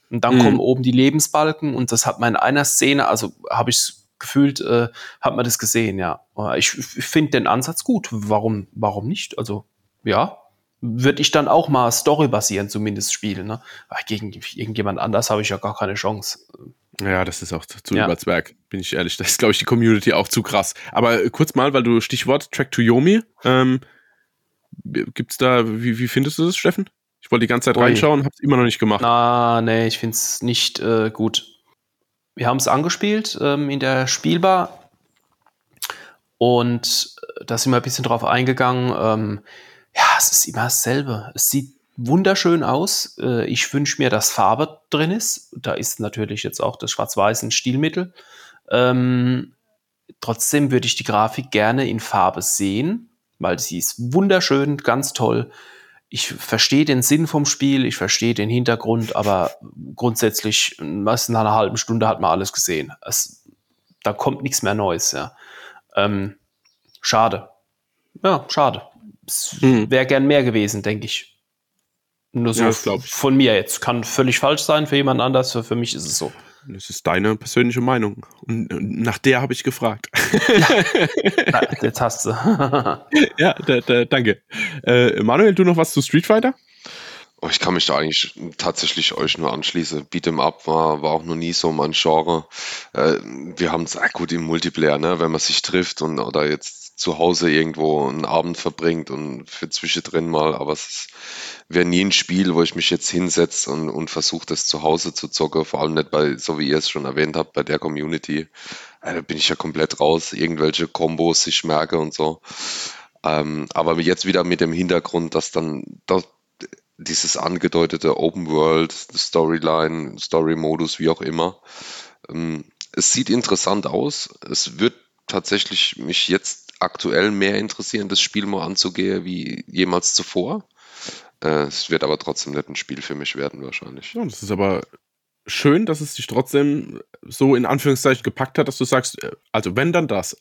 Und dann mhm. kommen oben die Lebensbalken und das hat man in einer Szene, also habe ich gefühlt, äh, hat man das gesehen, ja. Ich, ich finde den Ansatz gut. Warum, warum nicht? Also, ja, würde ich dann auch mal storybasierend zumindest spielen. Ne? Aber gegen irgendjemand anders habe ich ja gar keine Chance. Ja, das ist auch zu ja. überzwerg, bin ich ehrlich. Das ist, glaube ich, die Community auch zu krass. Aber äh, kurz mal, weil du Stichwort Track to Yomi, ähm, gibt's da, wie, wie findest du das, Steffen? Ich wollte die ganze Zeit reinschauen, hab's immer noch nicht gemacht. Ah, nee, ich finde es nicht äh, gut. Wir haben es angespielt ähm, in der Spielbar und äh, da sind wir ein bisschen drauf eingegangen. Ähm, ja, es ist immer dasselbe. Es sieht wunderschön aus. Äh, ich wünsche mir, dass Farbe drin ist. Da ist natürlich jetzt auch das Schwarz-Weiß ein Stilmittel. Ähm, trotzdem würde ich die Grafik gerne in Farbe sehen, weil sie ist wunderschön, ganz toll. Ich verstehe den Sinn vom Spiel, ich verstehe den Hintergrund, aber grundsätzlich, meist nach einer halben Stunde hat man alles gesehen. Es, da kommt nichts mehr Neues, ja. Ähm, schade. Ja, schade. Es mhm. wäre gern mehr gewesen, denke ich. Nur so ja, von mir jetzt. Kann völlig falsch sein für jemand anders, für, für mich ist es so. Das ist deine persönliche Meinung. Und nach der habe ich gefragt. [laughs] Ja. jetzt hast du. [laughs] ja, da, da, danke. Äh, Manuel, du noch was zu Street Fighter? Oh, ich kann mich da eigentlich tatsächlich euch nur anschließen. Beat'em Up war, war auch noch nie so mein Genre. Äh, wir haben es äh, gut im Multiplayer, ne? wenn man sich trifft und oder jetzt zu Hause irgendwo einen Abend verbringt und für zwischendrin mal, aber es wäre nie ein Spiel, wo ich mich jetzt hinsetze und, und versuche, das zu Hause zu zocken, vor allem nicht bei, so wie ihr es schon erwähnt habt, bei der Community. Äh, da bin ich ja komplett raus, irgendwelche Kombos ich merke und so. Ähm, aber jetzt wieder mit dem Hintergrund, dass dann dass dieses angedeutete Open World, Storyline, Story-Modus, wie auch immer, ähm, es sieht interessant aus. Es wird tatsächlich mich jetzt aktuell mehr interessieren, das Spiel mal anzugehen wie jemals zuvor. Äh, es wird aber trotzdem nicht ein Spiel für mich werden, wahrscheinlich. Ja, das ist aber schön, dass es dich trotzdem so in Anführungszeichen gepackt hat, dass du sagst, äh, also wenn dann das.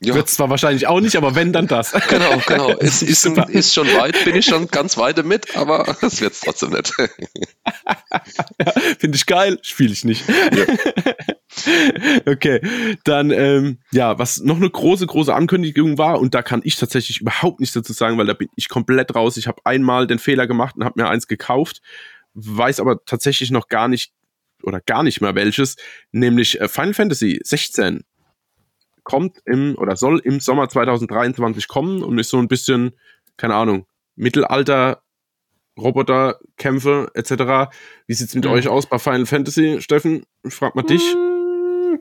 Ja. Wird zwar wahrscheinlich auch nicht, aber wenn dann das. [laughs] Genau, genau. Es [laughs] ist, ist, schon weit, bin ich schon ganz weit mit, aber [laughs] es wird trotzdem nicht. ja, Finde ich geil, spiele ich nicht. Ja. [laughs] okay, dann ähm, ja, was noch eine große, große Ankündigung war und da kann ich tatsächlich überhaupt nichts dazu sagen, weil da bin ich komplett raus. Ich habe einmal den Fehler gemacht und habe mir eins gekauft, weiß aber tatsächlich noch gar nicht oder gar nicht mehr welches, nämlich äh, Final Fantasy 16 kommt im oder soll im Sommer 2023 kommen und ist so ein bisschen, keine Ahnung, Mittelalter Roboterkämpfe etc. Wie sieht's mit mhm. euch aus bei Final Fantasy, Steffen? Ich frag mal dich.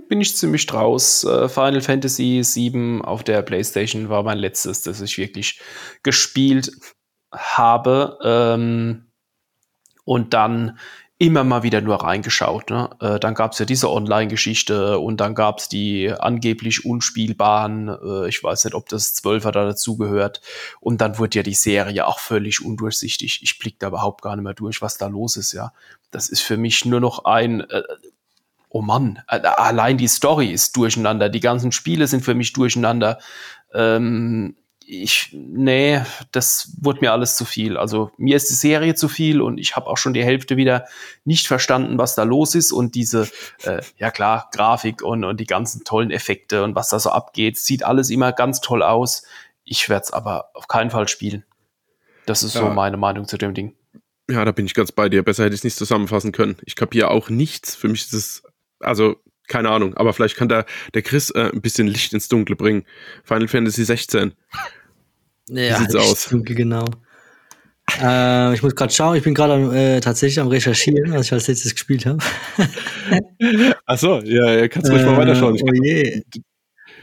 Bin ich ziemlich draus. Äh, Final Fantasy 7 auf der PlayStation war mein letztes, das ich wirklich gespielt habe. Ähm, und dann immer mal wieder nur reingeschaut. Ne? Äh, dann gab es ja diese Online-Geschichte und dann gab es die angeblich unspielbaren, äh, ich weiß nicht, ob das Zwölfer da dazugehört. Und dann wurde ja die Serie auch völlig undurchsichtig. Ich blick da überhaupt gar nicht mehr durch, was da los ist, ja. Das ist für mich nur noch ein, äh, oh Mann, allein die Story ist durcheinander, die ganzen Spiele sind für mich durcheinander. Ähm, ich, nee, das wurde mir alles zu viel. Also mir ist die Serie zu viel und ich habe auch schon die Hälfte wieder nicht verstanden, was da los ist und diese, äh, ja klar, Grafik und, und die ganzen tollen Effekte und was da so abgeht, sieht alles immer ganz toll aus. ich werde es aber auf keinen Fall spielen. Das ist ja. so meine Meinung zu dem Ding. Ja, da bin ich ganz bei dir. Besser hätte ich es nicht zusammenfassen können. Ich kapiere auch nichts. Für mich ist es, also keine Ahnung, aber vielleicht kann der, der Chris äh, ein bisschen Licht ins Dunkle bringen. Final Fantasy 16. Ja, Wie sieht's aus? Dunkel, genau. äh, ich muss gerade schauen, ich bin gerade äh, tatsächlich am Recherchieren, was ich als letztes gespielt habe. [laughs] Achso, ja, ja, kannst du ruhig mal weiterschauen. Ich oh je.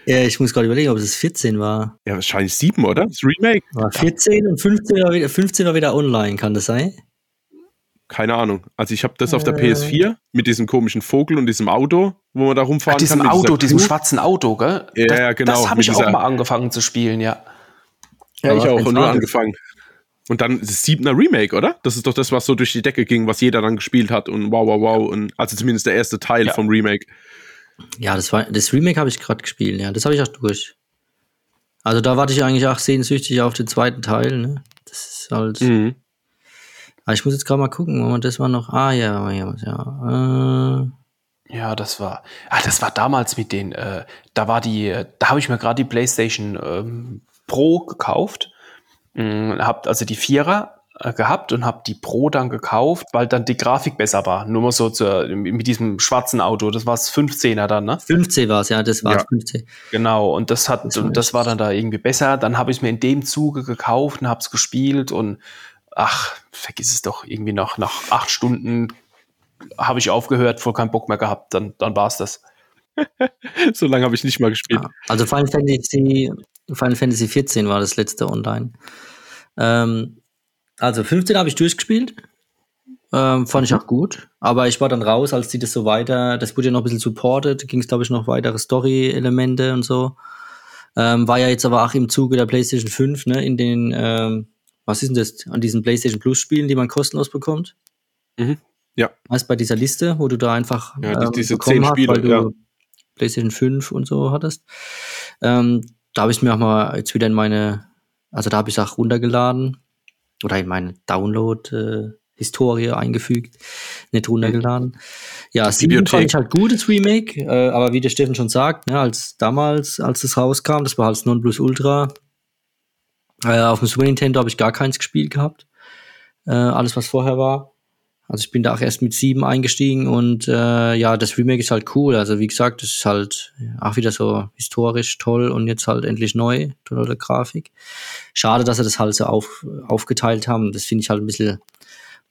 Ja, ich muss gerade überlegen, ob es 14 war. Ja, wahrscheinlich 7, oder? Das Remake. War 14 und 15 war, wieder, 15 war wieder online, kann das sein? Keine Ahnung. Also ich habe das auf der PS4 mit diesem komischen Vogel und diesem Auto, wo man da rumfahren Ach, diesem kann. Auto, diesem schwarzen Auto, gell? Ja, das, genau. Das habe ich auch mal angefangen zu spielen, ja. Ja, ich auch, und nur angefangen. Und dann das Siebener Remake, oder? Das ist doch das, was so durch die Decke ging, was jeder dann gespielt hat und wow, wow, wow. Und also zumindest der erste Teil ja. vom Remake. Ja, das war das Remake habe ich gerade gespielt, ja. Das habe ich auch durch. Also da warte ich eigentlich auch sehnsüchtig auf den zweiten Teil, ne? Das ist halt. Mhm. Aber ich muss jetzt gerade mal gucken, Moment, das war noch. Ah ja, ja, ja. Äh, ja, das war, ah, das war damals mit den, äh, da war die, äh, da habe ich mir gerade die PlayStation ähm, Pro gekauft. Hm, habt also die Vierer äh, gehabt und habe die Pro dann gekauft, weil dann die Grafik besser war. Nur mal so zu, mit diesem schwarzen Auto. Das war es 15er dann, ne? 15 war es, ja, das war ja. 15. Genau, und das hat, das und das war dann da irgendwie besser. Dann habe ich mir in dem Zuge gekauft und habe es gespielt und ach, vergiss es doch, irgendwie noch nach acht Stunden habe ich aufgehört, voll keinen Bock mehr gehabt, dann, dann war es das. [laughs] so lange habe ich nicht mal gespielt. Also Final Fantasy, Final Fantasy 14 war das letzte online. Ähm, also 15 habe ich durchgespielt. Ähm, fand ich mhm. auch gut. Aber ich war dann raus, als die das so weiter, das wurde ja noch ein bisschen supported, ging es, glaube ich, noch weitere Story-Elemente und so. Ähm, war ja jetzt aber auch im Zuge der PlayStation 5, ne, in den, ähm, was ist denn das, an diesen PlayStation Plus-Spielen, die man kostenlos bekommt. Mhm. Ja. Weißt bei dieser Liste, wo du da einfach ja, ähm, diese zehn Spiele, hast, weil du ja. PlayStation 5 und so hattest. Ähm, da habe ich mir auch mal jetzt wieder in meine, also da habe ich es auch runtergeladen oder in meine Download-Historie äh, eingefügt, nicht runtergeladen. Ja, Sieben fand ich halt gut, das Remake, äh, aber wie der Steffen schon sagt, ne, als damals, als es rauskam, das war halt Non-Plus Ultra. Äh, auf dem Super Nintendo habe ich gar keins gespielt gehabt. Äh, alles, was vorher war. Also ich bin da auch erst mit sieben eingestiegen und äh, ja, das Remake ist halt cool. Also wie gesagt, das ist halt auch wieder so historisch toll und jetzt halt endlich neu, tolle Grafik. Schade, dass sie das halt so auf, aufgeteilt haben. Das finde ich halt ein bisschen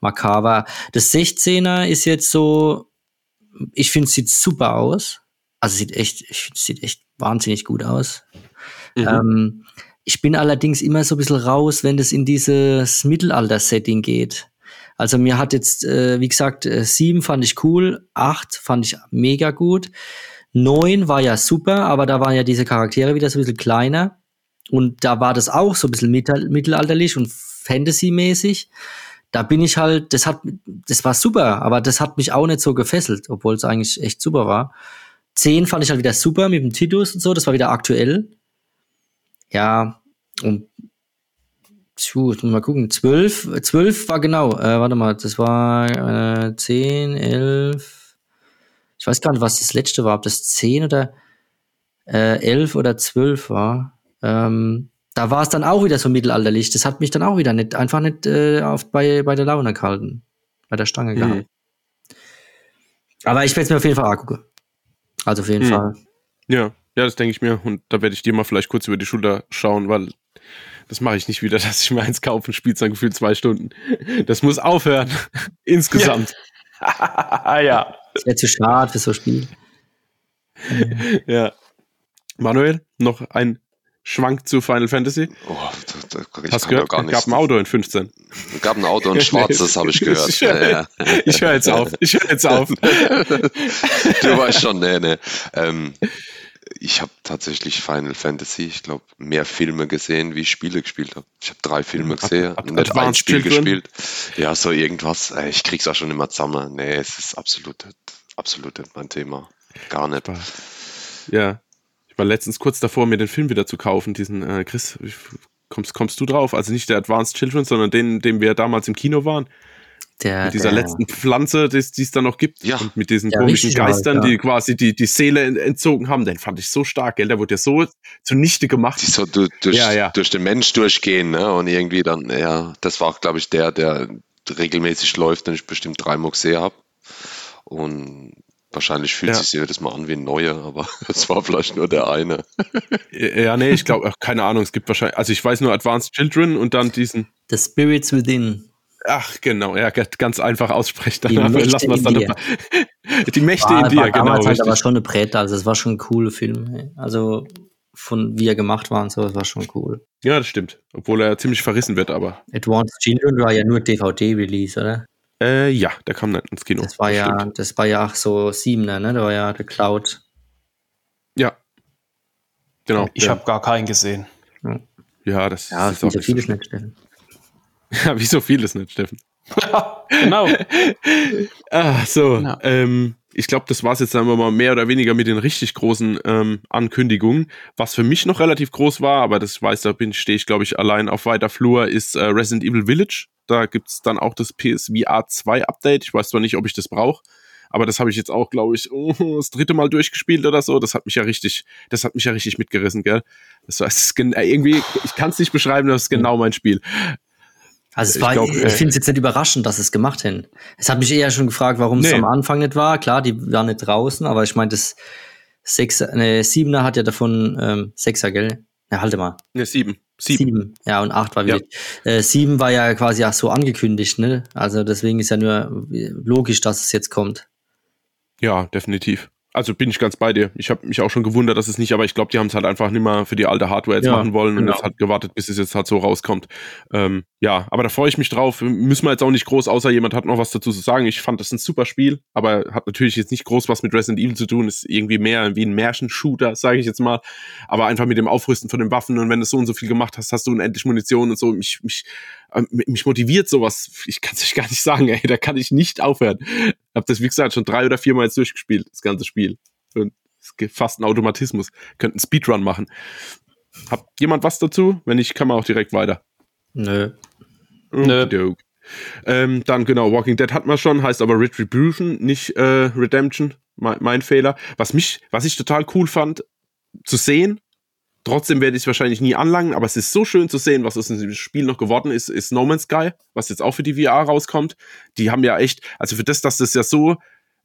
makaber. Das 16er ist jetzt so, ich finde, es sieht super aus. Also sieht echt, ich finde, es sieht echt wahnsinnig gut aus. Mhm. Ähm, ich bin allerdings immer so ein bisschen raus, wenn das in dieses Mittelalter-Setting geht. Also mir hat jetzt, äh, wie gesagt, äh, sieben fand ich cool, acht fand ich mega gut. Neun war ja super, aber da waren ja diese Charaktere wieder so ein bisschen kleiner. Und da war das auch so ein bisschen mittelalterlich und Fantasy-mäßig. Da bin ich halt, das hat, das war super, aber das hat mich auch nicht so gefesselt, obwohl es eigentlich echt super war. Zehn fand ich halt wieder super mit dem Titus und so, das war wieder aktuell. Ja, ich muss mal gucken. Zwölf, zwölf war genau. Äh, warte mal, das war äh, zehn, elf. Ich weiß gar nicht, was das letzte war, ob das zehn oder äh, elf oder zwölf war. Ähm, da war es dann auch wieder so mittelalterlich. Das hat mich dann auch wieder nicht, einfach nicht äh, auf, bei, bei der Laune gehalten. Bei der Stange mhm. gehabt. Aber ich werde es mir auf jeden Fall angucken. Also auf jeden mhm. Fall. Ja, ja, das denke ich mir. Und da werde ich dir mal vielleicht kurz über die Schulter schauen, weil das mache ich nicht wieder, [laughs] dass ich mir eins kaufe und spiele dann gefühlt zwei Stunden. Das muss aufhören. [laughs] Insgesamt. Ja. [laughs] ja. Das wäre zu schade für so ein Spiel. ja. Manuel, noch ein Schwank zu Final Fantasy? Oh, da, da, ich Hast gehört, gar nicht. gab ein Auto in 15. Es gab ein Auto, ein schwarzes, habe ich gehört. ich höre ja, ja. hör jetzt auf. Ich höre jetzt auf. du weißt schon, nee, nee. Ähm, ich habe tatsächlich Final Fantasy, ich glaube, mehr Filme gesehen, wie ich Spiele gespielt habe. Ich habe drei Filme gesehen, Ad, nicht ein Spiel Children. gespielt. Ja, so irgendwas. Äh, ich krieg's auch schon immer zusammen. Nee, es ist absolut, absolut nicht mein Thema. Gar nicht. Ja. Ich war letztens kurz davor, mir den Film wieder zu kaufen, diesen äh, Chris. Kommst, kommst du drauf? Also nicht der Advanced Children, sondern den, den wir damals im Kino waren. Der, mit dieser der, letzten Pflanze, die es da noch gibt. Ja. Und mit diesen komischen Geistern, alt, ja. die quasi die, die Seele entzogen haben. Den fand ich so stark, gell? Der wurde ja so zunichte gemacht. Die so durch, durch, ja, ja. durch den Mensch durchgehen, ne? Und irgendwie dann, ja, das war, glaube ich, der, der regelmäßig läuft, den ich bestimmt drei Moxe habe. Und Wahrscheinlich fühlt ja. sich jedes Mal an wie ein neuer, aber [laughs] es war vielleicht nur der eine. ja, nee, ich glaube, keine Ahnung, es gibt wahrscheinlich, also ich weiß nur Advanced Children und dann diesen. The Spirits Within. Ach, genau, ja, ganz einfach aussprechen. Die [laughs] Mächte lassen es dann. Dir. Die Mächte war, in dir, war genau. Damals halt aber schon eine Brett, also es war schon ein cooler Film. Also von wie er gemacht war und so, das war schon cool. Ja, das stimmt. Obwohl er ziemlich verrissen wird, aber. Advanced Children war ja nur DVD-Release, oder? Äh, ja, der kam dann ins Kino. Das war das ja, stimmt. das war ja auch so Siebener, ne? Da war ja der Cloud. Ja. Genau. Ich ja. habe gar keinen gesehen. Ja, das, ja, das ist wie so vieles nicht, Steffen. [laughs] Ja, wie so vieles nicht, Steffen. [laughs] genau. ah, so, ja. ähm, ich glaube, das war es jetzt, sagen wir mal, mehr oder weniger mit den richtig großen ähm, Ankündigungen. Was für mich noch relativ groß war, aber das weiß, da bin stehe ich, glaube ich, allein auf weiter Flur, ist äh, Resident Evil Village. Da gibt es dann auch das PSVR 2 Update. Ich weiß zwar nicht, ob ich das brauche, aber das habe ich jetzt auch, glaube ich, [laughs] oh, das dritte Mal durchgespielt oder so. Das hat mich ja richtig, das hat mich ja richtig mitgerissen, gell? Das heißt, irgendwie, ich kann es nicht beschreiben, das ist genau mein Spiel. Also es war, ich, ich finde es jetzt nicht überraschend, dass es gemacht haben. Es hat mich eher schon gefragt, warum es nee. am Anfang nicht war. Klar, die waren nicht draußen, aber ich meine, das Sechser, ne, Siebener hat ja davon ähm, Sechser, gell? Ja, halte mal. Ne, sieben. Sieben. sieben. Ja, und acht war wieder. Ja. Äh, sieben war ja quasi auch so angekündigt, ne? Also deswegen ist ja nur logisch, dass es jetzt kommt. Ja, definitiv. Also bin ich ganz bei dir. Ich habe mich auch schon gewundert, dass es nicht, aber ich glaube, die haben es halt einfach nicht mehr für die alte Hardware jetzt ja, machen wollen genau. und jetzt hat gewartet, bis es jetzt halt so rauskommt. Ähm, ja, aber da freue ich mich drauf. Müssen wir jetzt auch nicht groß, außer jemand hat noch was dazu zu sagen. Ich fand das ein super Spiel, aber hat natürlich jetzt nicht groß was mit Resident Evil zu tun. Ist irgendwie mehr wie ein Märchenshooter, sage ich jetzt mal. Aber einfach mit dem Aufrüsten von den Waffen und wenn du so und so viel gemacht hast, hast du unendlich Munition und so. Mich, mich, mich motiviert sowas. Ich kann es euch gar nicht sagen, ey. Da kann ich nicht aufhören. Hab das, wie gesagt, schon drei oder viermal jetzt durchgespielt, das ganze Spiel. Und es gibt fast ein Automatismus. Könnten Speedrun machen. Habt jemand was dazu? Wenn nicht, kann man auch direkt weiter. Nö. Nö. Ähm, dann genau, Walking Dead hat man schon, heißt aber Retribution, nicht äh, Redemption. Mein, mein, Fehler. Was mich, was ich total cool fand, zu sehen, trotzdem werde ich es wahrscheinlich nie anlangen, aber es ist so schön zu sehen, was aus dem Spiel noch geworden ist, ist No Man's Sky, was jetzt auch für die VR rauskommt. Die haben ja echt, also für das, dass das ja so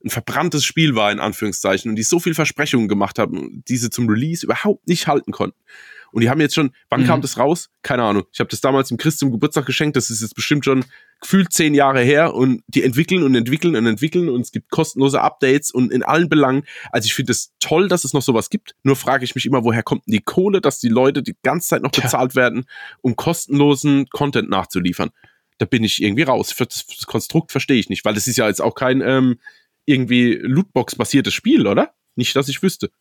ein verbranntes Spiel war, in Anführungszeichen, und die so viel Versprechungen gemacht haben, diese zum Release überhaupt nicht halten konnten. Und die haben jetzt schon, wann mhm. kam das raus? Keine Ahnung. Ich habe das damals dem Chris zum Geburtstag geschenkt. Das ist jetzt bestimmt schon gefühlt zehn Jahre her. Und die entwickeln und entwickeln und entwickeln. Und es gibt kostenlose Updates und in allen Belangen. Also ich finde es toll, dass es noch sowas gibt. Nur frage ich mich immer, woher kommt denn die Kohle, dass die Leute die ganze Zeit noch bezahlt ja. werden, um kostenlosen Content nachzuliefern? Da bin ich irgendwie raus. Das, das Konstrukt verstehe ich nicht, weil das ist ja jetzt auch kein ähm, irgendwie Lootbox-basiertes Spiel, oder? Nicht, dass ich wüsste.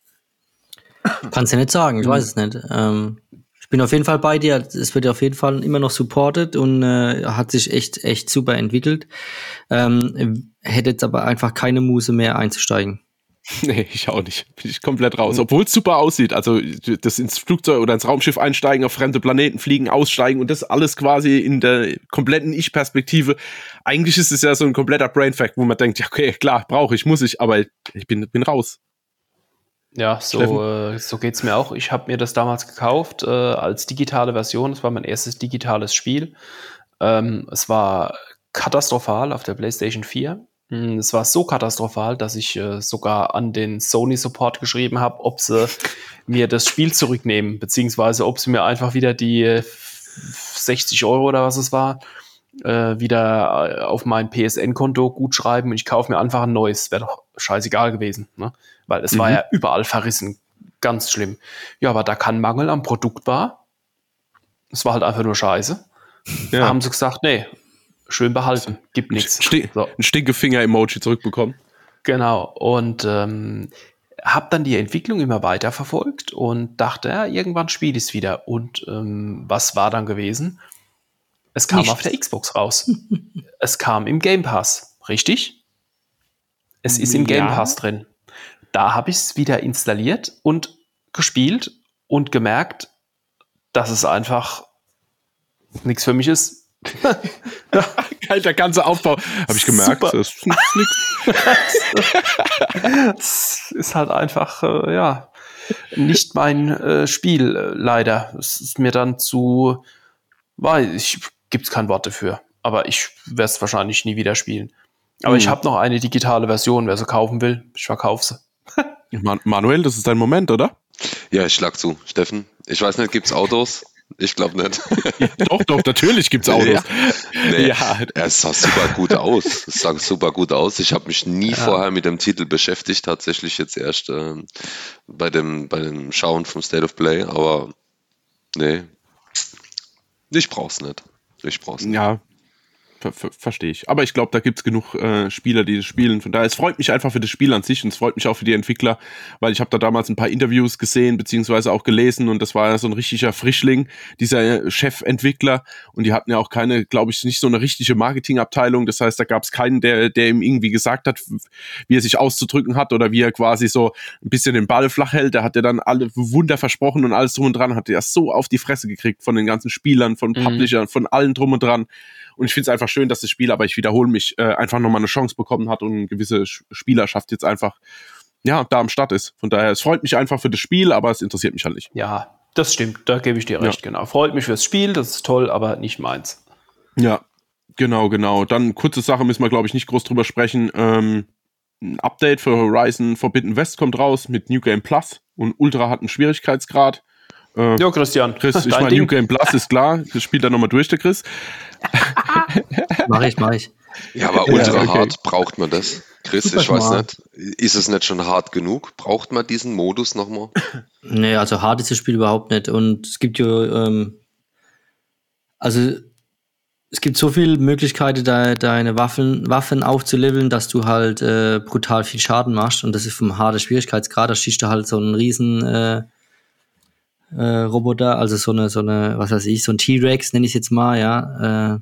Kannst du ja nicht sagen, ich weiß es nicht. Ähm, ich bin auf jeden Fall bei dir. Es wird auf jeden Fall immer noch supported und äh, hat sich echt, echt super entwickelt. Ähm, hätte jetzt aber einfach keine Muse mehr einzusteigen. [laughs] Nee, ich auch nicht. Bin ich komplett raus. Obwohl es super aussieht. Also das ins Flugzeug oder ins Raumschiff einsteigen, auf fremde Planeten fliegen, aussteigen und das alles quasi in der kompletten Ich-Perspektive. Eigentlich ist es ja so ein kompletter Brainfact, wo man denkt, ja, okay, klar, brauche ich, muss ich, aber ich bin, bin raus. Ja, so, äh, so geht es mir auch. Ich habe mir das damals gekauft äh, als digitale Version. Das war mein erstes digitales Spiel. Ähm, es war katastrophal auf der PlayStation 4. Hm, es war so katastrophal, dass ich äh, sogar an den Sony Support geschrieben habe, ob sie [laughs] mir das Spiel zurücknehmen, beziehungsweise ob sie mir einfach wieder die 60 Euro oder was es war, äh, wieder äh, auf mein PSN-Konto gut schreiben und ich kaufe mir einfach ein neues. Wäre doch scheißegal gewesen, ne? weil es mhm. war ja überall verrissen. Ganz schlimm. Ja, aber da kein Mangel am Produkt war. Es war halt einfach nur scheiße. Ja. Da haben sie gesagt, nee, schön behalten, gibt nichts. Sti so. Ein Stinkefinger-Emoji zurückbekommen. Genau. Und ähm, habe dann die Entwicklung immer weiter verfolgt und dachte, ja, irgendwann spiele ich es wieder. Und ähm, was war dann gewesen? Es kam Nichts. auf der Xbox raus. [laughs] es kam im Game Pass, richtig? Es ist im Game Pass drin. Da habe ich es wieder installiert und gespielt und gemerkt, dass es einfach nichts für mich ist. [laughs] ja, der ganze Aufbau, habe ich gemerkt, Super. das ist nichts. [laughs] das ist halt einfach, äh, ja, nicht mein äh, Spiel, äh, leider. Es ist mir dann zu, weil ich gibt's kein Wort dafür. Aber ich werde es wahrscheinlich nie wieder spielen. Aber hm. ich habe noch eine digitale Version, wer sie kaufen will, ich verkaufe sie. [laughs] Manuel, das ist dein Moment, oder? Ja, ich schlag zu. Steffen, ich weiß nicht, gibt's Autos? Ich glaube nicht. doch, doch, natürlich gibt es [laughs] Autos. Ja. Nee, ja. Es sah super gut aus. Es sah super gut aus. Ich habe mich nie ja. vorher mit dem Titel beschäftigt, tatsächlich jetzt erst äh, bei, dem, bei dem Schauen vom State of Play, aber nee, ich brauch's nicht. Ich brauch's nicht. Ja, Ver ver Verstehe ich. Aber ich glaube, da gibt es genug äh, Spieler, die das spielen. Von daher, es freut mich einfach für das Spiel an sich und es freut mich auch für die Entwickler, weil ich habe da damals ein paar Interviews gesehen, beziehungsweise auch gelesen und das war ja so ein richtiger Frischling, dieser äh, Chefentwickler. Und die hatten ja auch keine, glaube ich, nicht so eine richtige Marketingabteilung. Das heißt, da gab es keinen, der, der ihm irgendwie gesagt hat, wie er sich auszudrücken hat oder wie er quasi so ein bisschen den Ball flach hält. Da hat er dann alle Wunder versprochen und alles drum und dran, hat er so auf die Fresse gekriegt von den ganzen Spielern, von mhm. Publishern, von allen drum und dran. Und ich finde es einfach schön, dass das Spiel, aber ich wiederhole mich, äh, einfach nochmal eine Chance bekommen hat und eine gewisse Spielerschaft jetzt einfach ja, da am Start ist. Von daher, es freut mich einfach für das Spiel, aber es interessiert mich halt nicht. Ja, das stimmt, da gebe ich dir recht, ja. genau. Freut mich fürs Spiel, das ist toll, aber nicht meins. Ja, genau, genau. Dann kurze Sache müssen wir, glaube ich, nicht groß drüber sprechen. Ähm, ein Update für Horizon Forbidden West kommt raus mit New Game Plus und Ultra hat einen Schwierigkeitsgrad. Äh, ja, Christian. Chris, ich meine, New Game Plus ist klar. Das spielt er nochmal durch, der Chris. [laughs] mach ich, mach ich. Ja, aber ultra ja, okay. hart braucht man das. Chris, Super ich weiß nicht, ist es nicht schon hart genug? Braucht man diesen Modus nochmal? Nee, also hart ist das Spiel überhaupt nicht. Und es gibt ja, ähm, also es gibt so viele Möglichkeiten, de deine Waffen, Waffen aufzuleveln, dass du halt äh, brutal viel Schaden machst. Und das ist vom harten Schwierigkeitsgrad, da schießt du halt so einen riesen äh, äh, Roboter, also so eine, so eine, was weiß ich, so ein T-Rex, nenne ich jetzt mal, ja. Äh,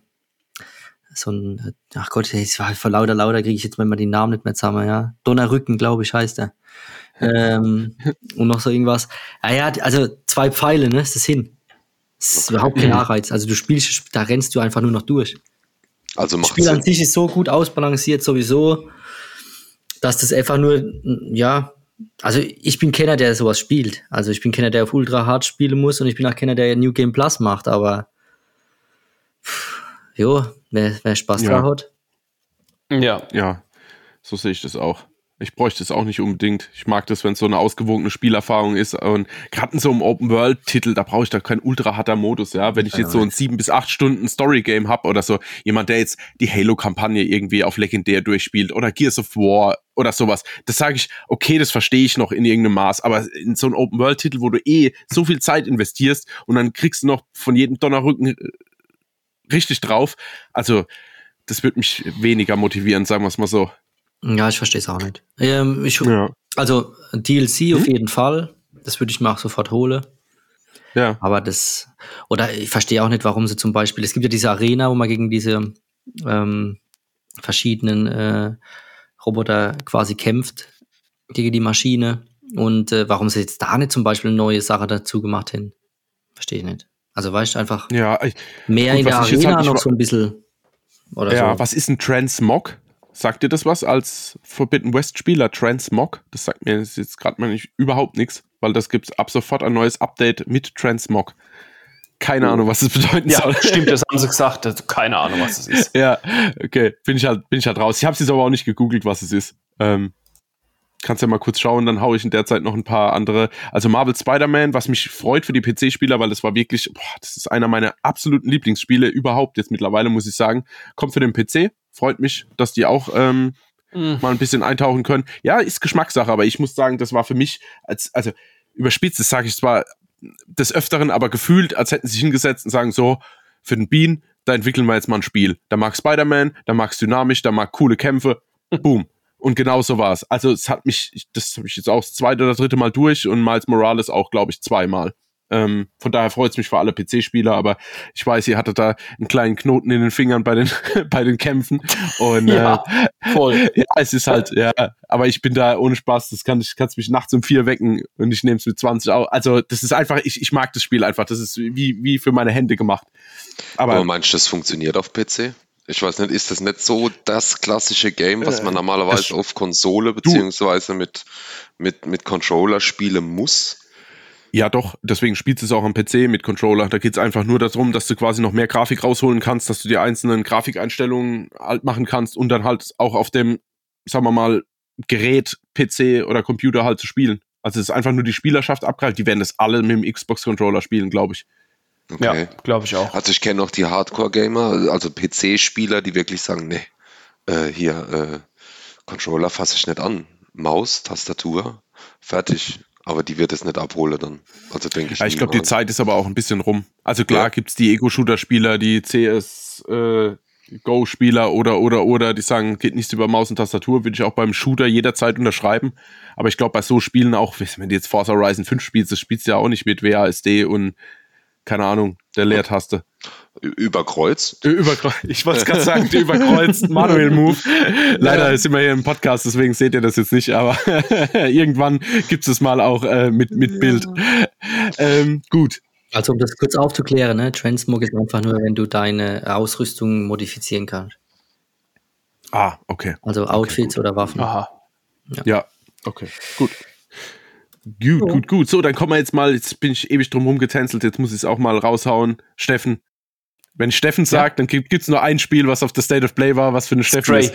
so ein, ach Gott, ich war vor lauter lauter kriege ich jetzt mal die Namen nicht mehr zusammen, ja. Donnerrücken, glaube ich, heißt er. ähm, [laughs] und noch so irgendwas. Ah ja, also zwei Pfeile, ne, ist das hin. Das ist überhaupt kein Anreiz. Also du spielst, da rennst du einfach nur noch durch. Also das Spiel Sinn. an sich ist so gut ausbalanciert sowieso, dass das einfach nur, ja, also ich bin Kenner, der sowas spielt. Also ich bin Kenner, der auf Ultra Hard spielen muss und ich bin auch Kenner, der New Game Plus macht, aber pff, jo, wer, wer Spaß ja. da hat. Ja. Ja, so sehe ich das auch. Ich bräuchte es auch nicht unbedingt. Ich mag das, wenn es so eine ausgewogene Spielerfahrung ist. Und gerade in so einem Open-World-Titel, da brauche ich da keinen ultra harter Modus, ja. Wenn ich jetzt so ein sieben bis acht Stunden Story-Game habe oder so, jemand, der jetzt die Halo-Kampagne irgendwie auf legendär durchspielt oder Gears of War oder sowas, das sage ich, okay, das verstehe ich noch in irgendeinem Maß, aber in so einem Open-World-Titel, wo du eh so viel Zeit investierst und dann kriegst du noch von jedem Donnerrücken äh, richtig drauf, also das wird mich weniger motivieren, sagen wir es mal so. Ja, ich verstehe es auch nicht. Ähm, ich, ja. Also DLC hm? auf jeden Fall. Das würde ich mir auch sofort holen. Ja. Aber das, oder ich verstehe auch nicht, warum sie zum Beispiel, es gibt ja diese Arena, wo man gegen diese ähm, verschiedenen äh, Roboter quasi kämpft, gegen die Maschine. Und äh, warum sie jetzt da nicht zum Beispiel eine neue Sache dazu gemacht haben, verstehe ich nicht. Also weißt du einfach ja, ich, mehr in der Arena halt noch so ein bisschen. Oder ja, so. was ist ein Transmog? Sagt dir das was als Forbidden West Spieler Transmog? Das sagt mir jetzt gerade mal nicht überhaupt nichts, weil das gibt ab sofort ein neues Update mit Transmog. Keine oh. Ahnung, was das bedeuten ja, soll. [laughs] Stimmt, das [laughs] haben sie gesagt. Keine Ahnung, was das ist. ja, okay, bin ich halt, bin ich halt raus. Ich habe es jetzt aber auch nicht gegoogelt, was es ist. Ähm, kannst ja mal kurz schauen, dann haue ich in der Zeit noch ein paar andere. Also Marvel Spider-Man, was mich freut für die PC-Spieler, weil das war wirklich, boah, das ist einer meiner absoluten Lieblingsspiele überhaupt jetzt mittlerweile, muss ich sagen. Kommt für den PC, freut mich, dass die auch ähm, mhm. mal ein bisschen eintauchen können. Ja, ist Geschmackssache, aber ich muss sagen, das war für mich, als, also überspitzt, das sage ich zwar des Öfteren, aber gefühlt, als hätten sie sich hingesetzt und sagen so, für den Bean, da entwickeln wir jetzt mal ein Spiel. Da mag Spider-Man, da mag es dynamisch, da mag coole Kämpfe, [laughs] boom. Und genau so war es. Also es hat mich, das habe ich jetzt auch das zweite oder dritte Mal durch und Miles Morales auch, glaube ich, zweimal. Ähm, von daher freut es mich für alle PC-Spieler, aber ich weiß, ihr hattet da einen kleinen Knoten in den Fingern bei den, [laughs] bei den Kämpfen. Und [laughs] ja, äh, voll. Ja, es ist halt, ja, aber ich bin da ohne Spaß, das kann ich, kannst mich nachts um vier wecken und ich nehme es mit 20 auch. Also, das ist einfach, ich, ich mag das Spiel einfach. Das ist wie, wie für meine Hände gemacht. Aber, aber meinst du, das funktioniert auf PC? Ich weiß nicht, ist das nicht so das klassische Game, was man äh, normalerweise auf Konsole beziehungsweise mit, mit, mit Controller spielen muss? Ja, doch. Deswegen spielst du es auch am PC mit Controller. Da geht es einfach nur darum, dass du quasi noch mehr Grafik rausholen kannst, dass du die einzelnen Grafikeinstellungen halt machen kannst und dann halt auch auf dem, sagen wir mal, Gerät, PC oder Computer halt zu spielen. Also es ist einfach nur die Spielerschaft abgreift. Die werden das alle mit dem Xbox-Controller spielen, glaube ich. Okay. Ja, glaube ich auch. Also ich kenne auch die Hardcore-Gamer, also PC-Spieler, die wirklich sagen, nee, äh, hier, äh, Controller fasse ich nicht an. Maus, Tastatur, fertig. Aber die wird es nicht abholen dann. Also denke ich. Ja, ich glaube, die Zeit ist aber auch ein bisschen rum. Also klar ja. gibt es die Ego-Shooter-Spieler, die CS äh, Go-Spieler oder oder oder, die sagen, geht nichts über Maus und Tastatur, würde ich auch beim Shooter jederzeit unterschreiben. Aber ich glaube, bei so Spielen auch, wenn du jetzt Forza Horizon 5 spielst, das spielst du ja auch nicht mit WASD und keine Ahnung, der Leertaste. Überkreuzt? Überkreuzt. Ich wollte es gerade sagen, überkreuzt. Manuel Move. [laughs] Leider ja. sind wir hier im Podcast, deswegen seht ihr das jetzt nicht, aber [laughs] irgendwann gibt es mal auch äh, mit, mit Bild. Ähm, gut. Also um das kurz aufzuklären, ne? Transmog ist einfach nur, wenn du deine Ausrüstung modifizieren kannst. Ah, okay. Also Outfits okay, oder Waffen. Aha. Ja. ja, okay, gut. Gut, so. gut, gut. So, dann kommen wir jetzt mal, jetzt bin ich ewig drum rumgetänzelt, jetzt muss ich es auch mal raushauen. Steffen. Wenn Steffen sagt, ja. dann gibt es nur ein Spiel, was auf der State of Play war, was für eine Steffen ist.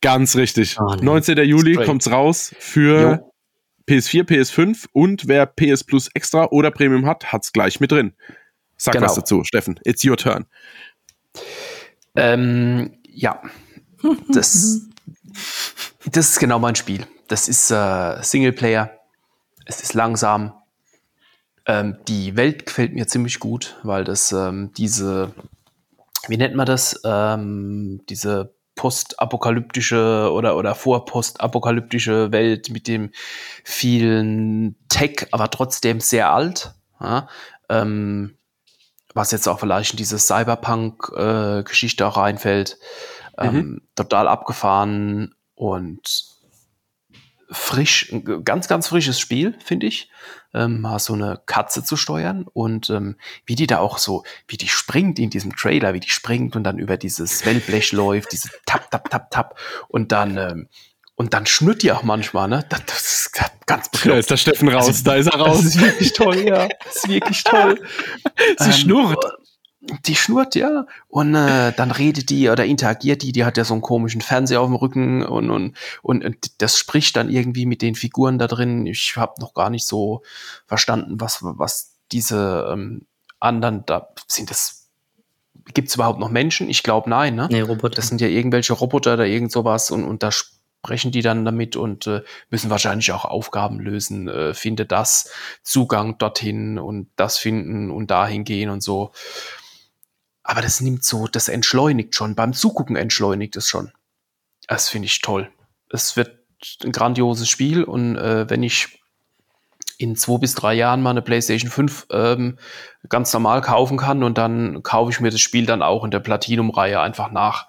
Ganz richtig. Oh, nee. 19. Juli kommt es raus für jo. PS4, PS5 und wer PS Plus Extra oder Premium hat, hat es gleich mit drin. Sag genau. was dazu, Steffen. It's your turn. Ähm, ja. [laughs] Das, das ist genau mein Spiel. Das ist äh, Singleplayer es ist langsam. Ähm, die Welt gefällt mir ziemlich gut, weil das ähm, diese, wie nennt man das, ähm, diese postapokalyptische oder, oder vorpostapokalyptische Welt mit dem vielen Tech, aber trotzdem sehr alt. Ja? Ähm, was jetzt auch vielleicht in diese Cyberpunk-Geschichte äh, auch reinfällt. Ähm, mhm. Total abgefahren und frisch, ein ganz, ganz frisches Spiel, finde ich. Ähm, mal so eine Katze zu steuern und ähm, wie die da auch so, wie die springt in diesem Trailer, wie die springt und dann über dieses Wellblech läuft, diese tap, tap, tap, tap und dann, ähm, und dann schnürt die auch manchmal, ne? Das, das ist ganz bekloppt. Da ist der Steffen raus, also, da ist er raus. Das ist wirklich toll, ja. Das ist wirklich toll. [laughs] Sie ähm, schnurrt. Die schnurrt, ja. Und äh, dann redet die oder interagiert die, die hat ja so einen komischen Fernseher auf dem Rücken und, und, und, und das spricht dann irgendwie mit den Figuren da drin. Ich habe noch gar nicht so verstanden, was, was diese ähm, anderen da sind. Das gibt es überhaupt noch Menschen? Ich glaube nein, ne? Nee, Roboter. Das sind ja irgendwelche Roboter oder irgend sowas und, und da sprechen die dann damit und äh, müssen wahrscheinlich auch Aufgaben lösen. Äh, finde das, Zugang dorthin und das finden und dahin gehen und so. Aber das nimmt so, das entschleunigt schon. Beim Zugucken entschleunigt es schon. Das finde ich toll. Es wird ein grandioses Spiel und äh, wenn ich in zwei bis drei Jahren mal eine PlayStation 5 ähm, ganz normal kaufen kann und dann kaufe ich mir das Spiel dann auch in der Platinum-Reihe einfach nach.